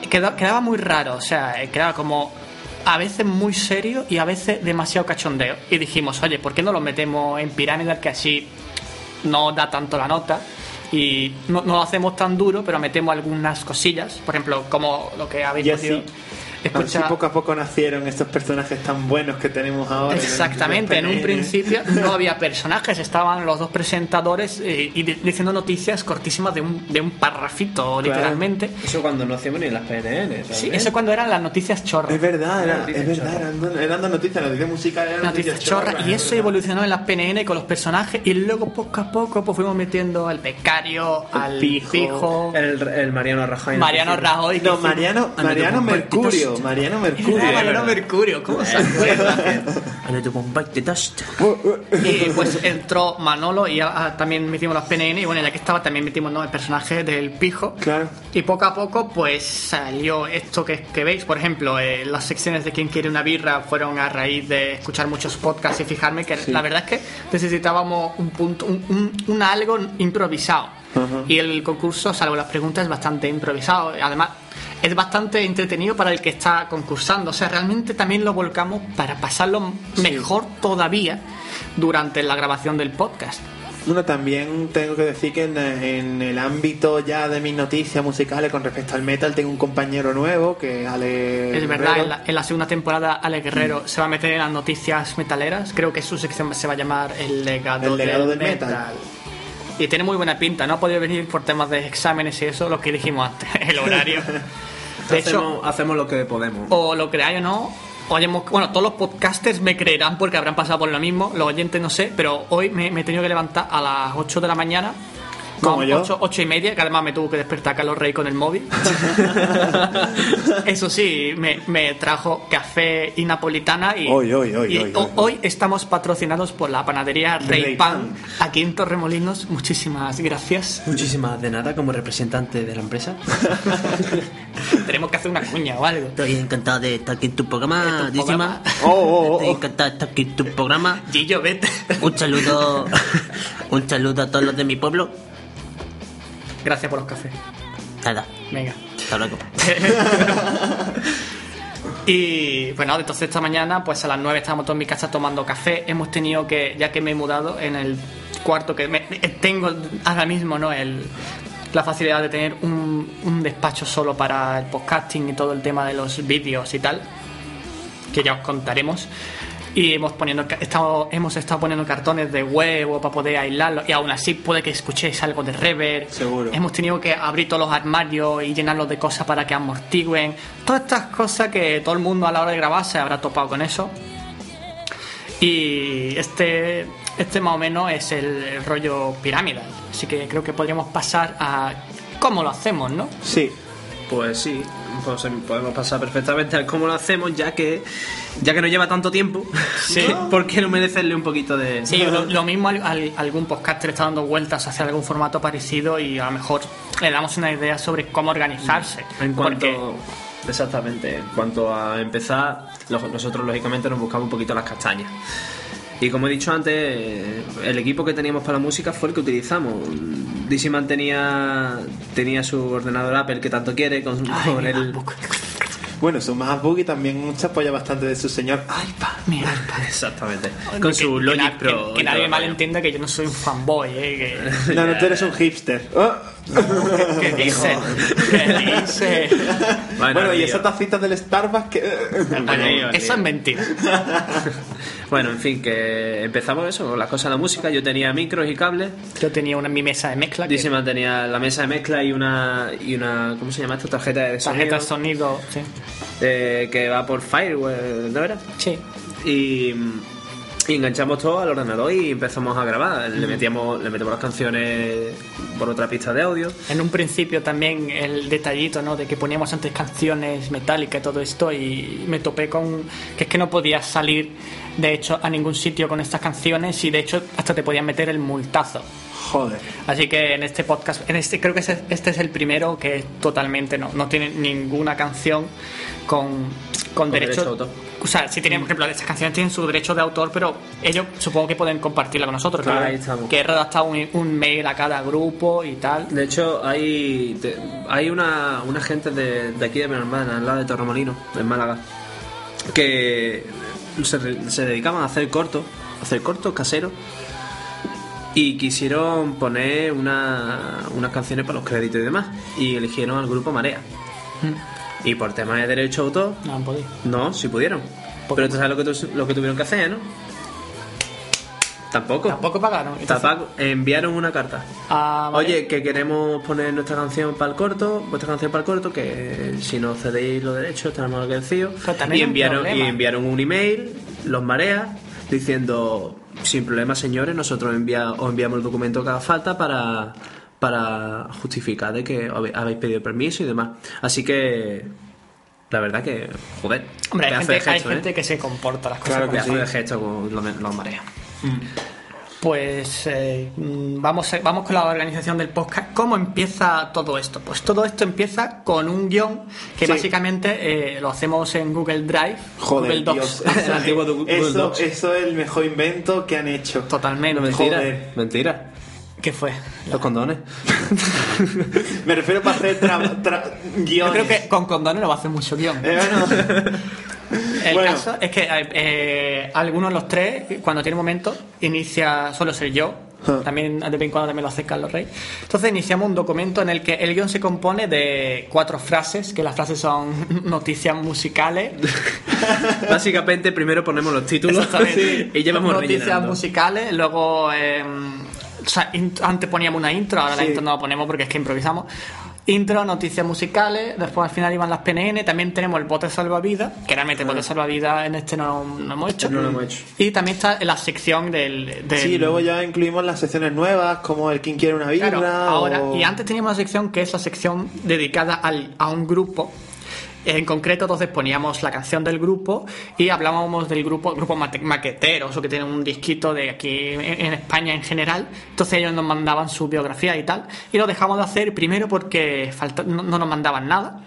queda- quedaba muy raro o sea quedaba como a veces muy serio y a veces demasiado cachondeo. Y dijimos oye ¿por qué no lo metemos en pirámide que así no da tanto la nota y no, no lo hacemos tan duro pero metemos algunas cosillas por ejemplo como lo que habéis Y podido así. Escucha... poco a poco nacieron estos personajes tan buenos que tenemos ahora. Exactamente, en un principio no había personajes, estaban los dos presentadores eh, y diciendo noticias cortísimas de un, de un parrafito, literalmente. Eso cuando no hacíamos ni las PNN. Sí, eso cuando eran las noticias chorras. Es verdad, era, es verdad, eran, eran, noticias, noticias musicales eran noticias, chorras. y eso evolucionó en las PNN con los personajes y luego poco a poco pues fuimos metiendo al becario, al pijo, el, el, Mariano Rajoy. Mariano Rajoy. No, Mariano, Mariano Mercurio. Mariano Mercurio. Mariano Mercurio, ¿cómo se acuerda? y pues entró Manolo y también metimos las PNN y bueno, ya que estaba también metimos el personaje del pijo. Claro. Y poco a poco pues salió esto que, que veis, por ejemplo, eh, las secciones de quien quiere una birra fueron a raíz de escuchar muchos podcasts y fijarme que la verdad es que necesitábamos un punto, un, un, algo improvisado. Y el concurso, salvo las preguntas, es bastante improvisado. Además, es bastante entretenido para el que está concursando. O sea, realmente también lo volcamos para pasarlo mejor todavía durante la grabación del podcast. Bueno, también tengo que decir que en, el ámbito ya de mis noticias musicales con respecto al metal tengo un compañero nuevo que Ale Es verdad, en la, segunda temporada Ale Guerrero se va a meter en las noticias metaleras. Creo que su sección se va a llamar El legado, del, metal. Y tiene muy buena pinta, no ha podido venir por temas de exámenes y eso, lo que dijimos antes, el horario. De hecho, hacemos lo que podemos. O lo creáis o no, bueno, todos los podcasters me creerán porque habrán pasado por lo mismo, los oyentes no sé, pero hoy me, me he tenido que levantar a las 8 de la mañana como yo. Ocho, y media, que además me tuvo que despertar Carlos Rey con el móvil. Eso sí, me, trajo café y napolitana. Y hoy, hoy, hoy, hoy, estamos patrocinados por la panadería Rey, Pan, aquí en Torremolinos. Muchísimas gracias. Muchísimas de nada como representante de la empresa. Tenemos que hacer una cuña o algo. Estoy encantado de estar aquí en tu programa. Oh, oh, oh, Estoy encantado de estar aquí en tu programa. Gillo, vete. Un saludo, un saludo a todos los de mi pueblo. Gracias por los cafés. Nada. Venga. Hasta luego. y bueno, entonces esta mañana, pues a las 9 estábamos todos en mi casa tomando café. Hemos tenido que, ya que me he mudado en el cuarto que tengo ahora mismo, ¿no? El, la facilidad de tener un, un despacho solo para el podcasting y todo el tema de los vídeos y tal, que ya os contaremos y hemos, poniendo, estado, hemos estado poniendo cartones de huevo para poder aislarlo y aún así puede que escuchéis algo de reverb. Seguro. Hemos tenido que abrir todos los armarios y llenarlos de cosas para que amortiguen. Todas estas cosas que todo el mundo a la hora de grabar se habrá topado con eso. Y este, este más o menos es el, rollo pirámide. Así que creo que podríamos pasar a cómo lo hacemos, ¿no? Sí. Pues sí, pues podemos pasar perfectamente a cómo lo hacemos, ya que ya que no lleva tanto tiempo, sí. ¿por qué no merecerle un poquito de...? Sí, lo, mismo algún podcaster está dando vueltas hacia algún formato parecido y a lo mejor le damos una idea sobre cómo organizarse. En cuanto... Exactamente, en cuanto a empezar, nosotros lógicamente nos buscamos un poquito las castañas. Y como he dicho antes, el equipo que teníamos para la música fue el que utilizamos. Disiman tenía, tenía su ordenador Apple que tanto quiere con, el... Bueno, su MacBook y también se apoya bastante de su señor iPad. Mi iPad. Exactamente. Con su Logic Pro. Que, nadie malentienda que yo no soy un fanboy, ¿eh? Que... No, no, tú eres un hipster. Oh. ¿Qué dice? ¿Qué dice? Bueno, y esa tacita del Starbucks que... eso es mentira. bueno, en fin, que empezamos eso, con las cosas de la música. Yo tenía micros y cables. Yo tenía una mi mesa de mezcla. Que... Dísima tenía la mesa de mezcla y una, y una ¿cómo se llama esto? Tarjeta de sonido. Tarjeta de sonido, sí. Eh, que va por Firewall, ¿no era? Sí. Y y enganchamos todo al ordenador y empezamos a grabar. Le metíamos, le metemos las canciones por otra pista de audio. En un principio también el detallito, ¿no? De que poníamos antes canciones metálicas y todo esto y me topé con que es que no podías salir, de hecho, a ningún sitio con estas canciones y de hecho hasta te podían meter el multazo. Joder. Así que en este podcast, en este creo que este es el primero que totalmente no, no tiene ninguna canción con, con, derecho, autor. O sea, si tienen, por ejemplo, estas canciones tienen su derecho de autor, pero ellos supongo que pueden compartirla con nosotros. Claro, ahí estamos. Que he redactado un, mail a cada grupo y tal. De hecho, hay, hay una, una gente de, de aquí de mi hermana, al lado de Torremolino, en Málaga, que se, se dedicaban a hacer cortos, a hacer cortos caseros y quisieron poner una, unas canciones para los créditos y demás y eligieron al grupo Marea. Mm. Y por temas de derecho de autor. No han podido. No, sí pudieron. Pero tú sabes lo que, tu- lo que tuvieron que hacer, ¿no? Tampoco. Tampoco pagaron. Tampoco. Enviaron una carta. ah, vale. Oye, que queremos poner nuestra canción para el corto, vuestra canción para el corto, que si no cedéis los derechos tenemos que decir. Pero también Y enviaron, y enviaron un email, los mareas, diciendo, sin problema señores, nosotros envia- os enviamos el documento que haga falta para, para justificar de que habéis pedido permiso y demás. Así que, la verdad que, joder, Hombre, hay gente, hay gesto, ¿eh? gente que se comporta las cosas Claro que sí. de gesto con los, los mareas. Pues eh, vamos, a- vamos con la organización del podcast. ¿Cómo empieza todo esto? Pues todo esto empieza con un guion que Sí. básicamente eh, lo hacemos en Google Drive, Joder, Google Docs. Dios, El antiguo Google eso, Docs. eso es el mejor invento que han hecho. Totalmente. Mentira, Joder. mentira. ¿Qué fue? Los condones. Me refiero para hacer tra- tra- Yo guiones. creo que con condones no va a hacer mucho guion. Eh, bueno, El Bueno. caso es que eh, eh, algunos de los tres, cuando tiene momento, inicia, suelo ser yo. También de vez en cuando también lo hace Carlos Rey. Entonces iniciamos un documento en el que el guion se compone de cuatro frases, que las frases son noticias musicales, Básicamente, primero ponemos los títulos Exactamente. y llevamos noticias rellenando. musicales, luego eh, o sea, antes poníamos una intro, ahora la Sí. intro no la ponemos porque es que improvisamos. Intro, noticias musicales, después al final iban las PNN, también tenemos el bote salvavidas, que realmente el bote salvavidas en este no, no hemos hecho. No lo hemos hecho. Y también está la sección del... del- sí, luego ya incluimos las secciones nuevas, como el Quien quiere una birra. Claro, ahora, o- y antes teníamos una sección que es la sección dedicada al- a un grupo. En concreto, entonces poníamos la canción del grupo y hablábamos del grupo, grupos maqueteros o que tienen un disquito de aquí en, España en general. Entonces ellos nos mandaban su biografía y tal. Y lo dejamos de hacer primero porque no nos mandaban nada.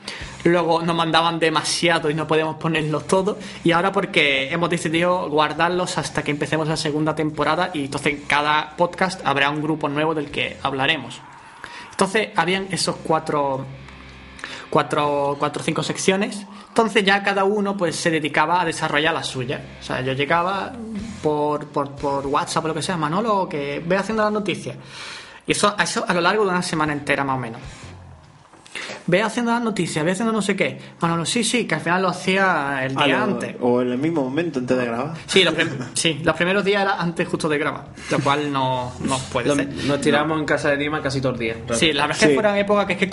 Luego nos mandaban demasiado y no podíamos ponerlos todos. Y ahora porque hemos decidido guardarlos hasta que empecemos la segunda temporada. Y entonces en cada podcast habrá un grupo nuevo del que hablaremos. Entonces habían esos cuatro, cuatro, cuatro o cinco secciones. Entonces ya cada uno pues se dedicaba a desarrollar la suya. O sea, yo llegaba por, por, por WhatsApp o lo que sea, Manolo, que ve haciendo las noticias. Y eso, eso a lo largo de una semana entera más o menos. Ve haciendo las noticias, ve haciendo no sé qué. Manolo, sí, sí, que al final lo hacía el a día lo- antes. O en el mismo momento antes de grabar. Sí los, prim- sí, los primeros días era antes justo de grabar, lo cual no, no puede Lo- ser. Nos tiramos en casa de Dima casi todos los días. Sí, la verdad es que Sí. fueron épocas que es que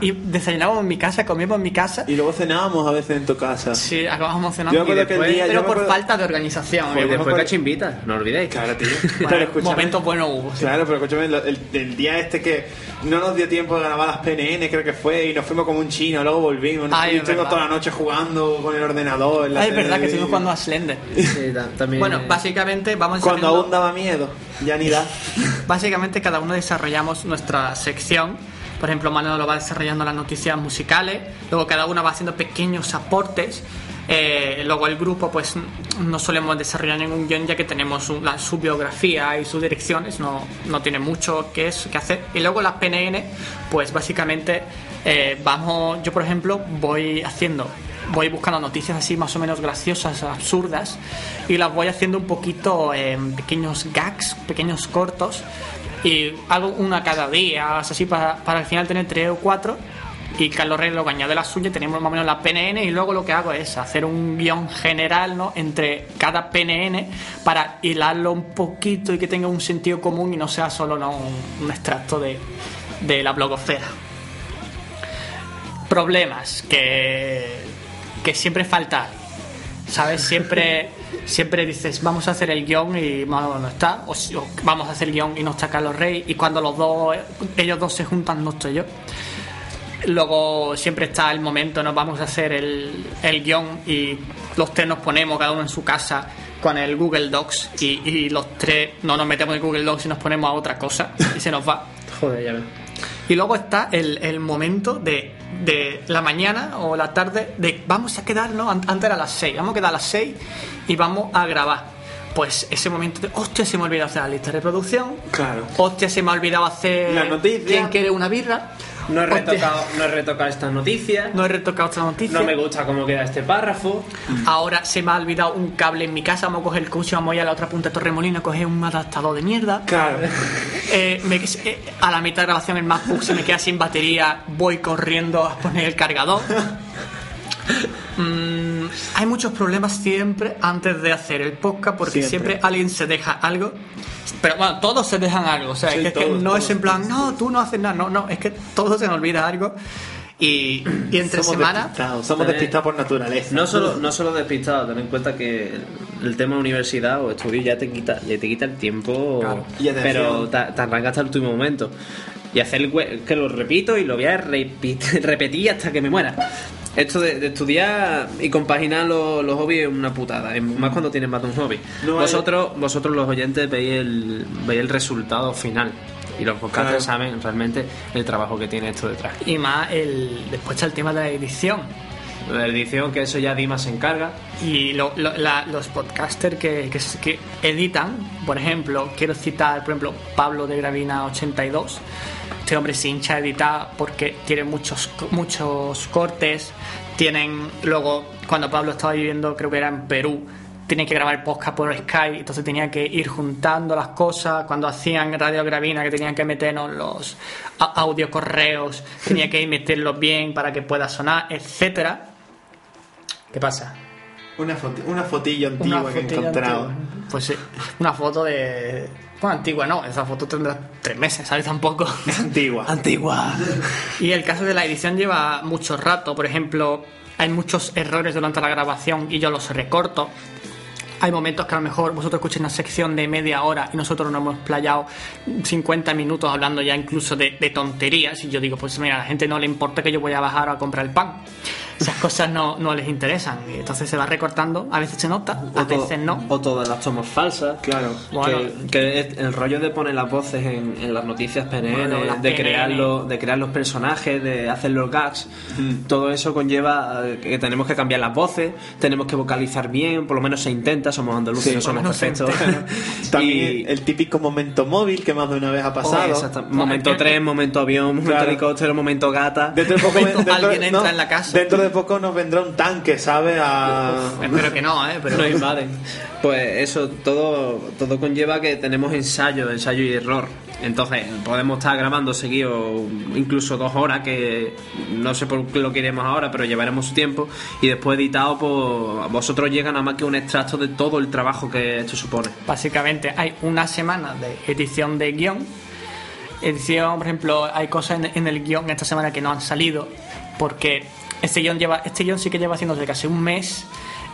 y desayunábamos en mi casa, comíamos en mi casa. Y luego cenábamos a veces en tu casa. Sí, acabamos cenando. Yo me acuerdo que el día- yo pero me por acuerdo- falta de organización. Y ¿eh? después por- cachimbita, no olvidéis. Claro, tío. Bueno, Pero momentos buenos hubo. sí. Claro, pero escúchame, lo- el, el día este que no nos dio tiempo de grabar las PNN, creo que fue, y nos fuimos como un chino, luego volvimos. Ay, y es estuvimos verdad. toda la noche jugando con el ordenador. en la Ah, es verdad que estuvimos jugando a Slender. Sí, ta- también. Bueno, básicamente vamos Cuando aún daba miedo, ya ni da. Básicamente cada uno desarrollamos nuestra sección. Por ejemplo, Manolo va desarrollando las noticias musicales, luego cada uno va haciendo pequeños aportes. eh, luego el grupo, pues no solemos desarrollar ningún guion ya que tenemos un- la- su biografía y sus direcciones, no, no tiene mucho que, es, que hacer. Y luego las PNN, pues básicamente eh, vamos, yo por ejemplo voy haciendo, voy buscando noticias así más o menos graciosas, absurdas, y las voy haciendo un poquito en pequeños gags, pequeños cortos, y hago una cada día, así para, para al final tener tres o cuatro. Y Carlos Rey luego añade la suya, tenemos más o menos la PNN y luego lo que hago es hacer un guion general ¿no? entre cada PNN para hilarlo un poquito y que tenga un sentido común y no sea solo ¿no? un, un extracto de, de la blogosfera. Problemas que, que siempre falta. ¿Sabes? Siempre, siempre dices, vamos a hacer el guion y Manolo no está. O, o vamos a hacer el guion y no está Carlos Rey. Y cuando los dos, ellos dos se juntan, no estoy yo. Luego siempre está el momento, nos vamos a hacer el, el guion y los tres nos ponemos cada uno en su casa con el Google Docs y, y los tres no nos metemos en Google Docs y nos ponemos a otra cosa y se nos va. Joder, ya ves. Y luego está el, el momento de, de la mañana o la tarde de vamos a quedarnos, an- antes era las 6, vamos a quedar a las 6 y vamos a grabar. Pues ese momento de, hostia, se me ha olvidado hacer la lista de reproducción, Claro. hostia, se me ha olvidado hacer La noticia. quién quiere una birra, No he retocado, no he retocado estas noticias. no he retocado esta noticia. No me gusta cómo queda este párrafo. Ahora se me ha olvidado un cable en mi casa, vamos a coger el coche, vamos a ir a la otra punta de Torremolino a coger un adaptador de mierda. Claro. Eh, me- eh, a la mitad de grabación el MacBook se me queda sin batería, voy corriendo a poner el cargador. Mm, hay muchos problemas siempre antes de hacer el podcast porque siempre, alguien se deja algo. Pero bueno, todos se dejan algo. O sea, es, que, no es en plan, no, tú no haces nada. No, no, es que todos se nos olvida algo. Y, entre semana. somos despistados por naturaleza. No solo, no solo despistados, ten en cuenta que el tema universidad o estudio ya te quita, ya te quita el tiempo, pero te, te arranca hasta el último momento. Y hacer el que lo repito y lo voy a repetir hasta que me muera. Esto de, estudiar y compaginar los, los, hobbies es una putada, más cuando tienes más de un hobby. vosotros, vosotros los oyentes veis el, veis el resultado final y los podcasters saben realmente el trabajo que tiene esto detrás. Y más el después está el tema de la edición. La edición, que eso ya Dima se encarga. Y los podcasters que, que, editan, por ejemplo, quiero citar, por ejemplo, Pablo de Gravina 82. Este hombre se hincha a editar porque tiene muchos, muchos cortes. Tienen, luego, cuando Pablo estaba viviendo, creo que era en Perú, tenía que grabar podcast por Skype, entonces tenía que ir juntando las cosas. Cuando hacían Radio Gravina, que tenían que meternos los audio correos, tenía que ir meterlos bien para que pueda sonar, etcétera. ¿Qué pasa? Una, una fotillo antigua que he encontrado. Pues sí, una foto de. Bueno, antigua no, esa foto tendrá tres meses, ¿sabes? Tampoco. antigua. antigua. Y el caso de la edición lleva mucho rato. Por ejemplo, hay muchos errores durante la grabación y yo los recorto hay momentos que a lo mejor vosotros escucháis una sección de media hora y nosotros nos hemos playado 50 minutos hablando ya incluso de, de, tonterías y yo digo, pues mira, a la gente no le importa que yo voy a bajar a comprar el pan esas cosas no, no les interesan. Y entonces se va recortando, a veces se nota, a veces no. O todas las tomas falsas. Claro. que, el rollo de poner las voces en, en las noticias PNN, de, Crear los, de crear los personajes, de hacer los gags, todo eso conlleva que tenemos que cambiar las voces, tenemos que vocalizar bien, por lo menos se intenta, somos andaluces, no somos perfectos. También el típico momento móvil que más de una vez ha pasado. momento tren, momento avión, momento helicóptero, momento gata. Dentro de poco, alguien entra en la casa poco nos vendrá un tanque, ¿sabes? A... Espero que no, ¿eh? Pero no invaden. Pues eso, todo, todo conlleva que tenemos ensayo, ensayo y error. Entonces, podemos estar grabando seguido incluso dos horas, que no sé por qué lo queremos ahora, pero llevaremos su tiempo. Y después editado, pues vosotros llegan nada más que un extracto de todo el trabajo que esto supone. Básicamente, hay una semana de edición de guion. Edición, por ejemplo, hay cosas en, en el guion esta semana que no han salido porque este guion, lleva, este guion sí que lleva haciéndose casi un mes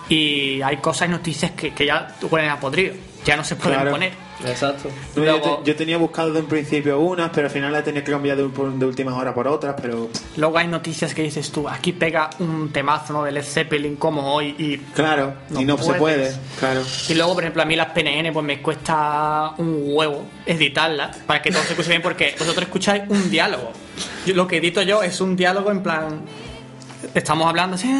y hay cosas y noticias que, que ya huelen a podrido, ya no se pueden poner. Exacto. yo, tenía buscado de un principio unas, pero al final la tenía que cambiar de, de última hora por otras, pero... Luego hay noticias que dices tú, aquí pega un temazo ¿no? de Led Zeppelin como hoy y... Claro, y no se puede, claro. Y luego, por ejemplo, a mí las PNN pues me cuesta un huevo editarlas para que todo se escuche bien porque vosotros escucháis un diálogo. lo que edito yo es un diálogo en plan estamos hablando así,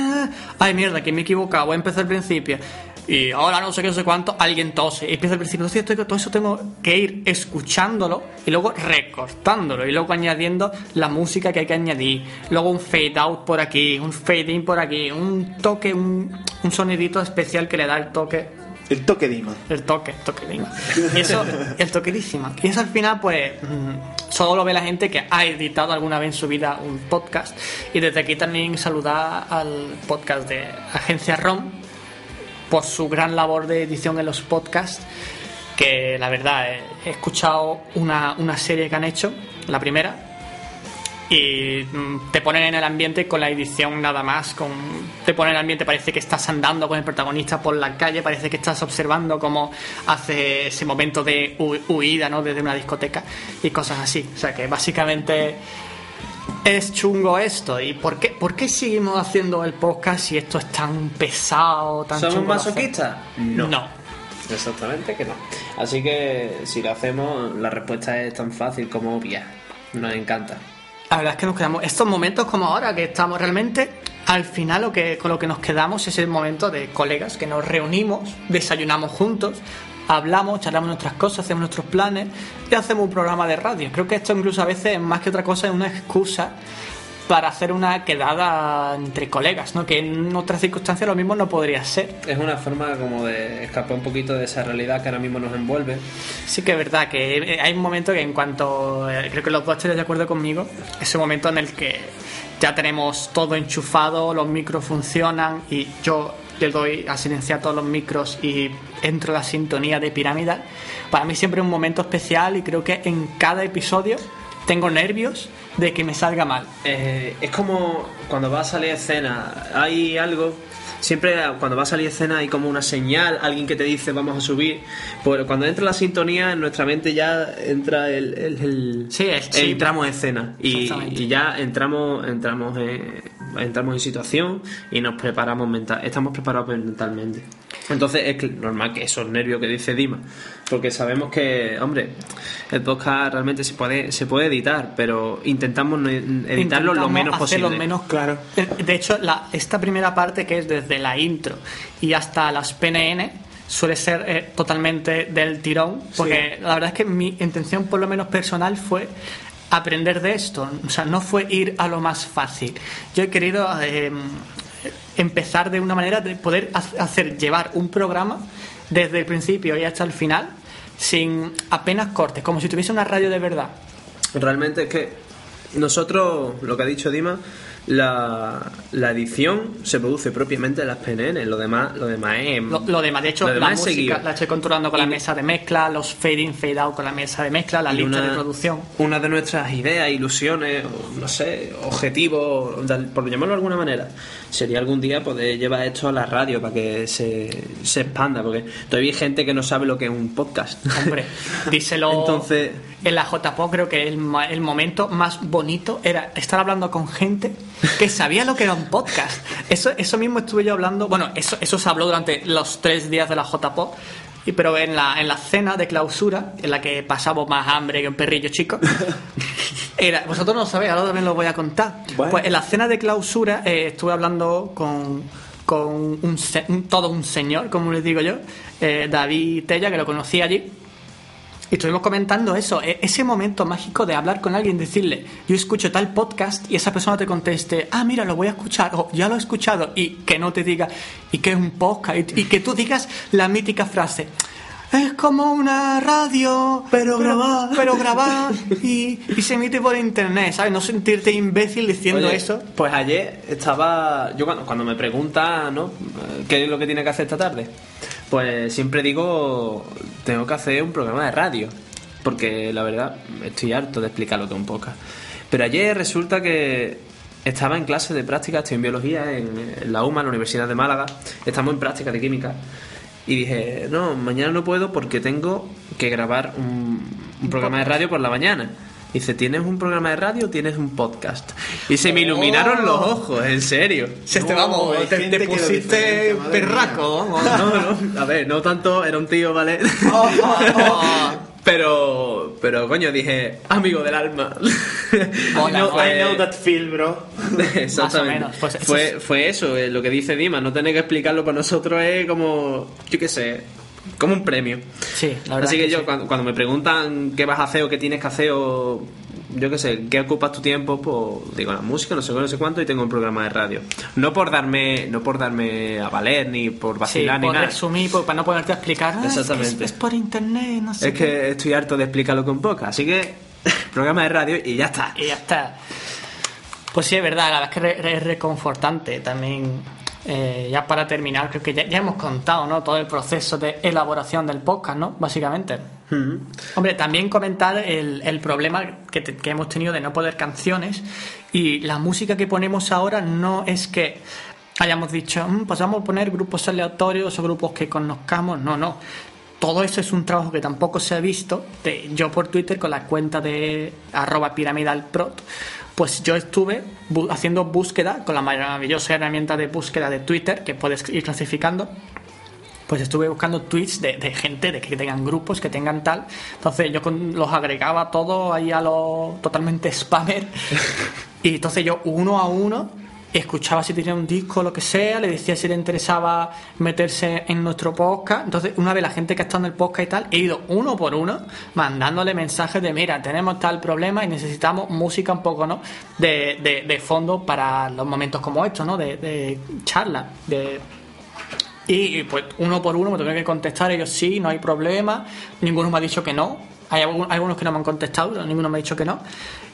ay mierda, que me he equivocado, voy a empezar al principio. Y ahora no sé qué, no sé cuánto, alguien tose. Y empieza al principio, entonces todo eso tengo que ir escuchándolo y luego recortándolo y luego añadiendo la música que hay que añadir. Luego un fade out por aquí, un fade in por aquí, un toque, un, un sonidito especial que le da el toque el toque Dima. El toque, toque Dima. Y eso, el toque. Y eso al final, pues, mm, solo lo ve la gente que ha editado alguna vez en su vida un podcast. Y desde aquí también saludar al podcast de Agencia ROM por su gran labor de edición en los podcasts. Que la verdad, he escuchado una, una serie que han hecho, la primera, y mm, te ponen en el ambiente con la edición nada más, con, te ponen en el ambiente, parece que estás andando con el protagonista por la calle, parece que estás observando cómo hace ese momento de huida ¿no? desde una discoteca y cosas así. O sea que básicamente es chungo esto. ¿Y por qué, por qué seguimos haciendo el podcast si esto es tan pesado, tan ¿Somos masoquistas? No. no. Exactamente que no. Así que si lo hacemos, la respuesta es tan fácil como obvia. Nos encanta. La verdad es que nos quedamos. Estos momentos como ahora, que estamos realmente. Al final, lo que, con lo que nos quedamos es el momento de colegas que nos reunimos, desayunamos juntos, hablamos, charlamos nuestras cosas, hacemos nuestros planes y hacemos un programa de radio. Creo que esto, incluso a veces, más que otra cosa, es una excusa para hacer una quedada entre colegas, ¿no? Que en otras circunstancias lo mismo no podría ser. Es una forma como de escapar un poquito de esa realidad que ahora mismo nos envuelve. Sí que es verdad que hay un momento que en cuanto, eh, creo que los dos estaréis de acuerdo conmigo, ese momento en el que ya tenemos todo enchufado, los micros funcionan y yo le doy a silenciar todos los micros y entro en la sintonía de pirámide. Para mí siempre es un momento especial y creo que en cada episodio tengo nervios de que me salga mal. Eh, es como cuando va a salir escena, hay algo siempre cuando va a salir escena hay como una señal, alguien que te dice vamos a subir. Pues cuando entra la sintonía en nuestra mente ya entra el, el, sí, entramos en escena y, ya entramos entramos en, entramos en situación y nos preparamos mental, estamos preparados mentalmente. Entonces es normal que esos nervios que dice Dima, porque sabemos que, hombre, el podcast realmente se puede se puede editar, pero intentamos editarlo lo menos posible. menos claro. De hecho, la, esta primera parte que es desde la intro y hasta las PNN suele ser eh, totalmente del tirón, porque la verdad es que mi intención, por lo menos personal, fue aprender de esto, o sea, no fue ir a lo más fácil. Yo he querido eh, empezar de una manera de poder hacer llevar un programa desde el principio y hasta el final sin apenas cortes, como si tuviese una radio de verdad. Realmente es que nosotros, lo que ha dicho Dima, la, la, edición se produce propiamente en las PNN, lo demás, lo demás es. Lo, demás, de hecho, la música la estoy controlando con la mesa de mezcla, los fade in, fade out con la mesa de mezcla, la lista de producción. Una de nuestras ideas, ilusiones, no sé, objetivos, por llamarlo de alguna manera, sería algún día poder llevar esto a la radio para que se, se expanda, porque todavía hay gente que no sabe lo que es un podcast. Hombre, díselo. Entonces. En la JPO creo que el, el momento más bonito era estar hablando con gente que sabía lo que era un podcast. Eso, eso mismo estuve yo hablando, bueno, eso, eso se habló durante los tres días de la JPO, y, pero en la, en la cena de clausura, en la que pasamos más hambre que un perrillo chico, era, vosotros no lo sabéis, ahora también lo voy a contar. Pues en la cena de clausura eh, estuve hablando con, con un, todo un señor, como les digo yo, eh, David Tella, que lo conocí allí y estuvimos comentando eso, e-, ese momento mágico de hablar con alguien, decirle, yo escucho tal podcast y esa persona te conteste, ah, mira, lo voy a escuchar, o ya lo he escuchado, y que no te diga, ¿y qué es un podcast? Y, que tú digas la mítica frase, es como una radio, pero, grabar, pero grabar y, se emite por internet, ¿sabes? No sentirte imbécil diciendo eso. Pues ayer estaba, yo cuando, cuando me pregunta, ¿no? ¿Qué es lo que tiene que hacer esta tarde? Pues siempre digo, tengo que hacer un programa de radio, porque la verdad estoy harto de explicarlo todo un poco. Pero ayer resulta que estaba en clase de práctica, estoy en biología en, la UMA, en la Universidad de Málaga, estamos en práctica de química. Y dije, no, mañana no puedo porque tengo que grabar un, un programa de radio por la mañana. Dice, ¿tienes un programa de radio o tienes un podcast? Y se me iluminaron los ojos, en serio. Se te, vamos, te, pusiste perraco, No, no, a ver, no tanto, era un tío, ¿vale? Oh, oh, pero, pero coño, dije, amigo del alma. I know that feel, bro. Exactamente. Pues fue, fue eso, eh, lo que dice Dima, no tener que explicarlo para nosotros es como, yo qué sé, como un premio. Sí, la verdad. Así que, yo, cuando, me preguntan qué vas a hacer o qué tienes que hacer o yo qué sé, qué ocupas tu tiempo, pues digo la música, no sé no sé cuánto y tengo un programa de radio. No por darme, no por darme a valer ni por vacilar ni nada. resumir, para no poderte explicar. Ah, Exactamente. Es, por internet, no sé. Es que estoy harto de explicarlo con poca, así que programa de radio y ya está. Y ya está. Pues sí, es verdad, la verdad es que es reconfortante también eh, ya para terminar, creo que ya, hemos contado ¿no? todo el proceso de elaboración del podcast, ¿no? Básicamente. Hombre, también comentar el, problema que, hemos tenido de no poder canciones y la música que ponemos ahora no es que hayamos dicho, mm, pues vamos a poner grupos aleatorios o grupos que conozcamos, no, no. Todo eso es un trabajo que tampoco se ha visto. De, yo por Twitter con la cuenta de arroba piramidalprot pues yo estuve haciendo búsqueda con la maravillosa herramienta de búsqueda de Twitter que puedes ir clasificando. Pues estuve buscando tweets de, gente de que tengan grupos, que tengan tal. Entonces yo los agregaba todo ahí a lo totalmente spammer. y entonces yo uno a uno escuchaba si tenía un disco lo que sea, le decía si le interesaba meterse en nuestro podcast. Entonces, una vez la gente que ha estado en el podcast y tal, he ido uno por uno mandándole mensajes de, mira, tenemos tal problema y necesitamos música un poco, ¿no? De, de, fondo para los momentos como estos, ¿no? De, de charla, de... Y pues uno por uno me tuve que contestar ellos sí, no hay problema, ninguno me ha dicho que no, hay algunos que no me han contestado, ninguno me ha dicho que no.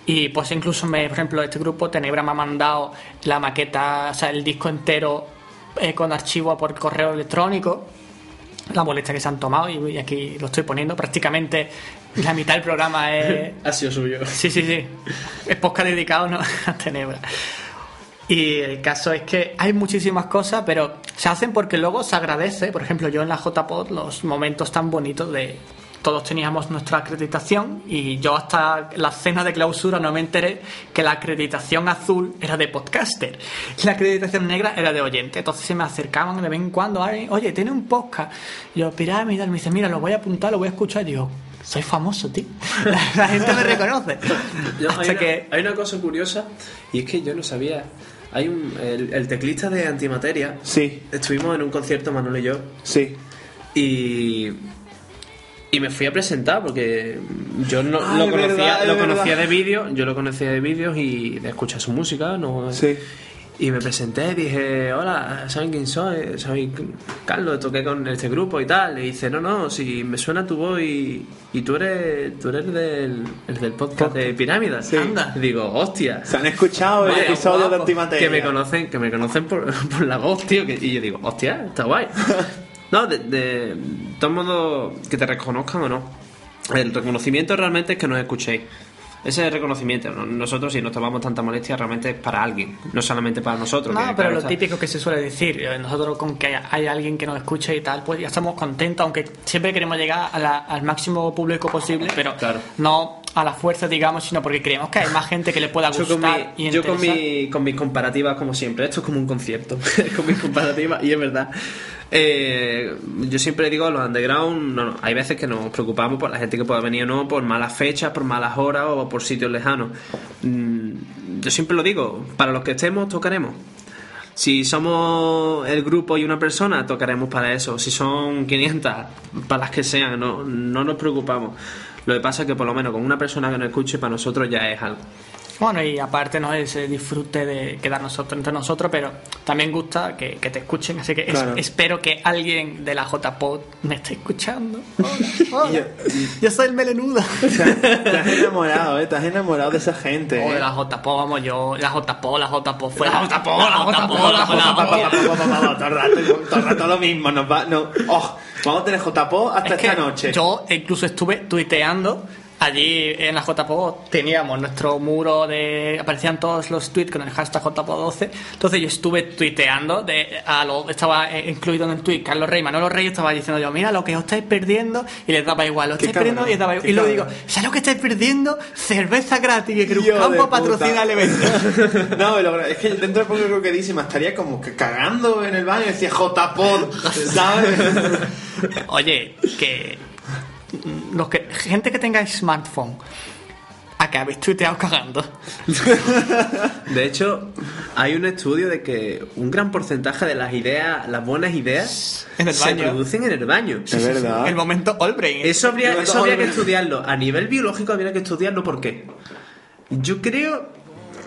Y pues incluso, me, por ejemplo, este grupo Tenebra me ha mandado la maqueta, o sea, el disco entero eh, con archivo por correo electrónico. La molestia que se han tomado y, aquí lo estoy poniendo. Prácticamente la mitad del programa es. ha sido suyo. Sí, sí, sí. Es podcast dedicado ¿no? a Tenebra. Y el caso es que hay muchísimas cosas, pero se hacen porque luego se agradece. Por ejemplo, yo en la JPod los momentos tan bonitos de todos teníamos nuestra acreditación y yo hasta la cena de clausura no me enteré que la acreditación azul era de podcaster y la acreditación negra era de oyente. Entonces se me acercaban de vez en cuando, oye, tiene un podcast. Y yo, pirámide, me dice, mira, lo voy a apuntar, lo voy a escuchar. Y yo, soy famoso, tío. La gente me reconoce. hay, una, hay una cosa curiosa y es que yo no sabía hay un, el, teclista de Antimateria. Sí. Estuvimos en un concierto, Manuel y yo. Sí. Y. Y me fui a presentar porque yo no, lo, conocía, lo conocía de vídeos, yo lo conocía de vídeos y de escuchar su música, no sí. Y me presenté, dije, hola, ¿saben quién soy? Soy Carlos, toqué con este grupo y tal. Y dice, no, no, si me suena tu voz y, tú eres tú eres del, el del podcast de Pirámides. Anda. Y digo, hostia. Se han escuchado el episodio de Antimateria. Que me conocen, que me conocen por, por la voz, tío. y yo digo, hostia, está guay. no, de, de todos modos, que te reconozcan o no. El reconocimiento realmente es que nos escuchéis. Ese reconocimiento. Nosotros, si nos tomamos tanta molestia, realmente es para alguien, no solamente para nosotros. No, pero lo típico que se suele decir, eh, nosotros con que hay alguien que nos escuche y tal, pues ya estamos contentos, aunque siempre queremos llegar al máximo público posible, pero no a la fuerza, digamos, sino porque creemos que hay más gente que le pueda gustar. Yo con, mi, yo con, mi, con mis comparativas, como siempre, esto es como un concierto, con mis comparativas, y es verdad. Eh, yo siempre digo, los underground, no, hay veces que nos preocupamos por la gente que pueda venir o no, por malas fechas, por malas horas o por sitios lejanos. Mm, yo siempre lo digo, para los que estemos, tocaremos. Si somos el grupo y una persona, tocaremos para eso. Si son 500, para las que sean, no, no nos preocupamos. Lo que pasa es que por lo menos con una persona que nos escuche, para nosotros ya es algo. Bueno, y aparte no ese disfrute de quedar nosotros entre nosotros, pero también gusta que, te escuchen, así que espero que alguien de la JPod me esté escuchando. Hola, yo, soy el melenudo. te has enamorado, ¿eh? Te has enamorado de esa gente. Oh, la JPod, vamos, yo, la JPod, la JPod, fue la JPod, la JPod, la JPod. Todo el rato lo mismo, nos va, no, oh, vamos a tener JPod hasta esta noche. Yo incluso estuve tuiteando Allí en la JPO teníamos nuestro muro de. aparecían todos los tweets con el hashtag JPO12. Entonces yo estuve tuiteando, de, a lo, estaba eh, incluido en el tweet Carlos Rey, Manolo Rey, estaba diciendo yo, mira lo que os estáis perdiendo, y les daba igual, lo estáis perdiendo y les daba igual. Y luego digo, ¿sabes lo que estáis perdiendo? Cerveza gratis, que Cruz Campo patrocina el evento. no, es que dentro de poco creo que dice, estaría como que cagando en el baño y decía JPO, ¿sabes? Oye, que los que, gente que tenga smartphone, habéis tuiteado cagando. De hecho, hay un estudio de que un gran porcentaje de las ideas, las buenas ideas, se producen en el baño. Es verdad. El momento all brain. Eso habría, eso habría que estudiarlo. A nivel biológico habría que estudiarlo. ¿Por qué? Yo creo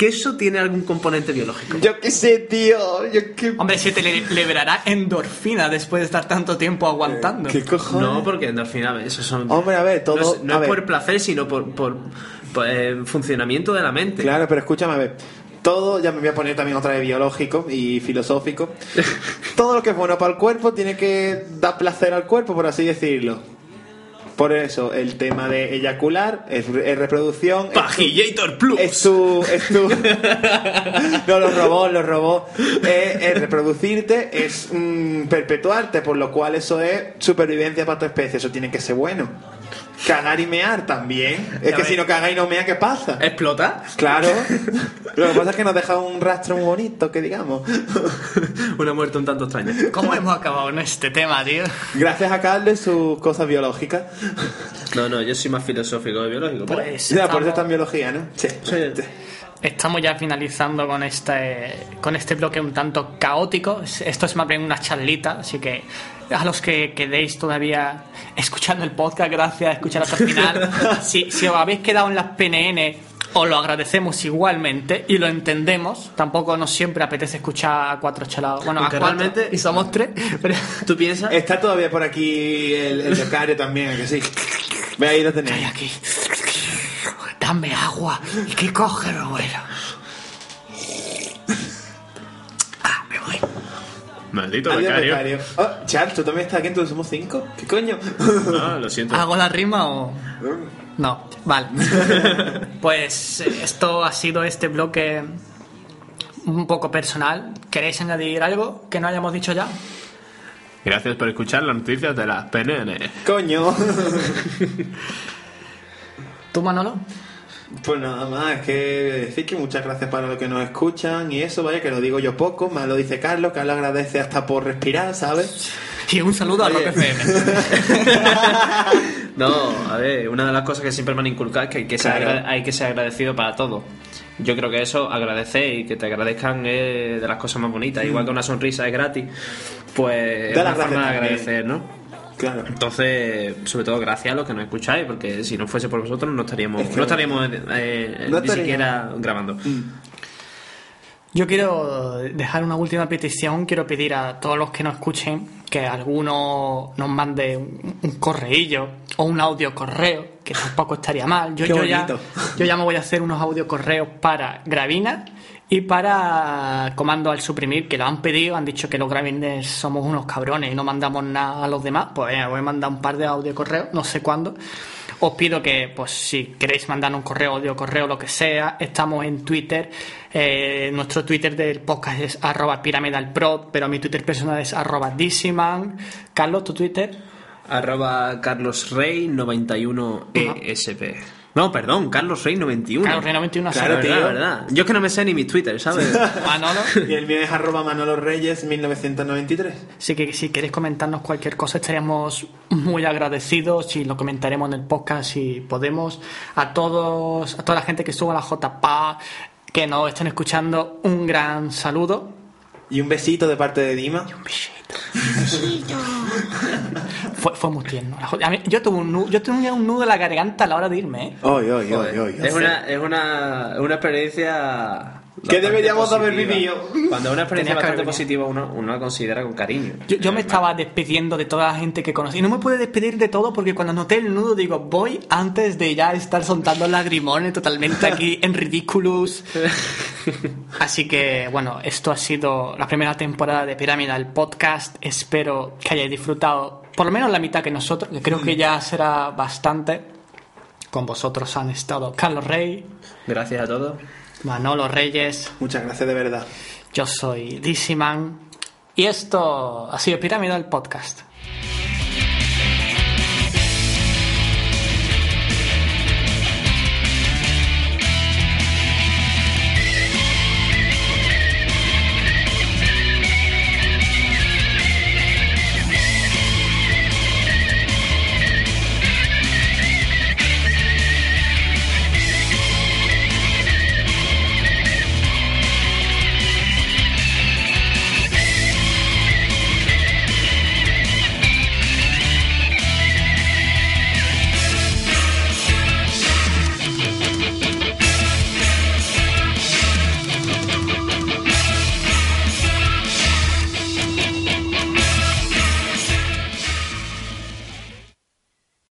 que eso tiene algún componente biológico. Yo qué sé, tío. Hombre, si te liberará endorfina después de estar tanto tiempo aguantando. ¿Qué cojones? No, porque endorfina, eso son. Hombre, a ver, todo. No es, por placer, sino por, por, eh, funcionamiento de la mente. Claro, pero escúchame, a ver todo, ya me voy a poner también otra vez biológico y filosófico. todo lo que es bueno para el cuerpo tiene que dar placer al cuerpo, por así decirlo. Por eso, el tema de eyacular es, reproducción. Pagillator Plus. Es tu. Es tu no, los robots, los robots. Es, reproducirte, es mm, perpetuarte, por lo cual eso es supervivencia para tu especie. Eso tiene que ser bueno. Cagar y mear también. Es que si no caga y no mea, ¿qué pasa? ¿Explota? Claro. Lo que pasa es que nos deja un rastro muy bonito, que digamos. Una muerte un tanto extraña. ¿Cómo hemos acabado en este tema, tío? Gracias a Carl de sus cosas biológicas. No, no, yo soy más filosófico que biológico. Pues ya, por eso está en biología, ¿no? Sí. Estamos ya finalizando con este, con este bloque un tanto caótico. Esto es más bien una charlita, así que a los que quedéis todavía escuchando el podcast, gracias, escuchar hasta el final. si, si os habéis quedado en las PNN, os lo agradecemos igualmente y lo entendemos. Tampoco nos siempre apetece escuchar a cuatro chalados. Bueno, a cuatro, y somos tres. Pero... ¿Tú piensas? Está todavía por aquí el, el becario también, que sí. Ve ahí lo tenéis. Estoy aquí. Dame agua. ¿Y qué coge bueno? Maldito Adiós, becario. becario. Oh, Charles, tú también estás aquí, entonces somos cinco. ¿Qué coño? Ah, lo siento. ¿Hago la rima o.? No, vale. pues eh, esto ha sido este bloque un poco personal. ¿Queréis añadir algo que no hayamos dicho ya? Gracias por escuchar las noticias de la PNN. Coño. ¿Tú, Manolo? Pues nada más, es que decir que muchas gracias para los que nos escuchan y eso, vaya, que lo digo yo poco, más lo dice Carlos, Carlos agradece hasta por respirar, ¿sabes? Y un saludo a. Rock FM. No, a ver, una de las cosas que siempre me han inculcado es que hay que, ser, Claro. hay que ser agradecido para todo. Yo creo que eso, agradecer y que te agradezcan es de las cosas más bonitas. Igual que una sonrisa es gratis, pues es una forma de también. agradecer, ¿no? Claro. Entonces, sobre todo gracias a los que nos escucháis, porque si no fuese por vosotros no estaríamos, Es que no estaríamos eh, no ni siquiera grabando. Yo quiero dejar una última petición. Quiero pedir a todos los que nos escuchen que alguno nos mande un, un correillo o un audio correo, que tampoco estaría mal. Yo, Qué yo, ya, yo ya me voy a hacer unos audio correos para Gravina y para Comando al Suprimir, que lo han pedido. Han dicho que los Graviners somos unos cabrones y no mandamos nada a los demás. Pues venga, voy a mandar un par de audio correos, no sé cuándo. Os pido que, pues, si queréis mandar un correo, audio correo, lo que sea, estamos en Twitter. Eh, nuestro Twitter del podcast es arroba piramidalprod, pero mi Twitter personal es arroba Dissiman. Carlos, ¿tu Twitter? Arroba carlosrey91esp. No, perdón, Carlos Rey 91. Carlos Rey 91, Claro, tío. verdad. Yo es que no me sé ni mi Twitter, ¿sabes? Manolo. Y el mío es arroba Manolo Reyes 1993. Así que si queréis comentarnos cualquier cosa, estaríamos muy agradecidos y lo comentaremos en el podcast si podemos. A todos, a toda la gente que estuvo a la JPA, que nos estén escuchando, un gran saludo. Y un besito de parte de Dima. Fue, fue muy tierno. La jo- a mí- yo tuve un nudo, yo tenía un nudo en la garganta a la hora de irme, ¿eh? Oy, oy, Joder, oy, oy. es, una, es una, una experiencia. Que deberíamos de haber vivido. Cuando es una experiencia bastante positiva, uno, uno la considera con cariño. Yo, yo me estaba despidiendo de toda la gente que conocí. Y no me pude despedir de todo porque cuando noté el nudo digo, voy antes de ya estar soltando lagrimones totalmente aquí en Ridiculous. Así que, bueno, esto ha sido la primera temporada de Pirámide del podcast. Espero que hayáis disfrutado por lo menos la mitad que nosotros, que creo que ya será bastante. Con vosotros han estado Carlos Rey, Gracias a todos. Manolo Reyes, Muchas gracias de verdad. yo soy Dissiman. Y esto ha sido Pirámide del podcast.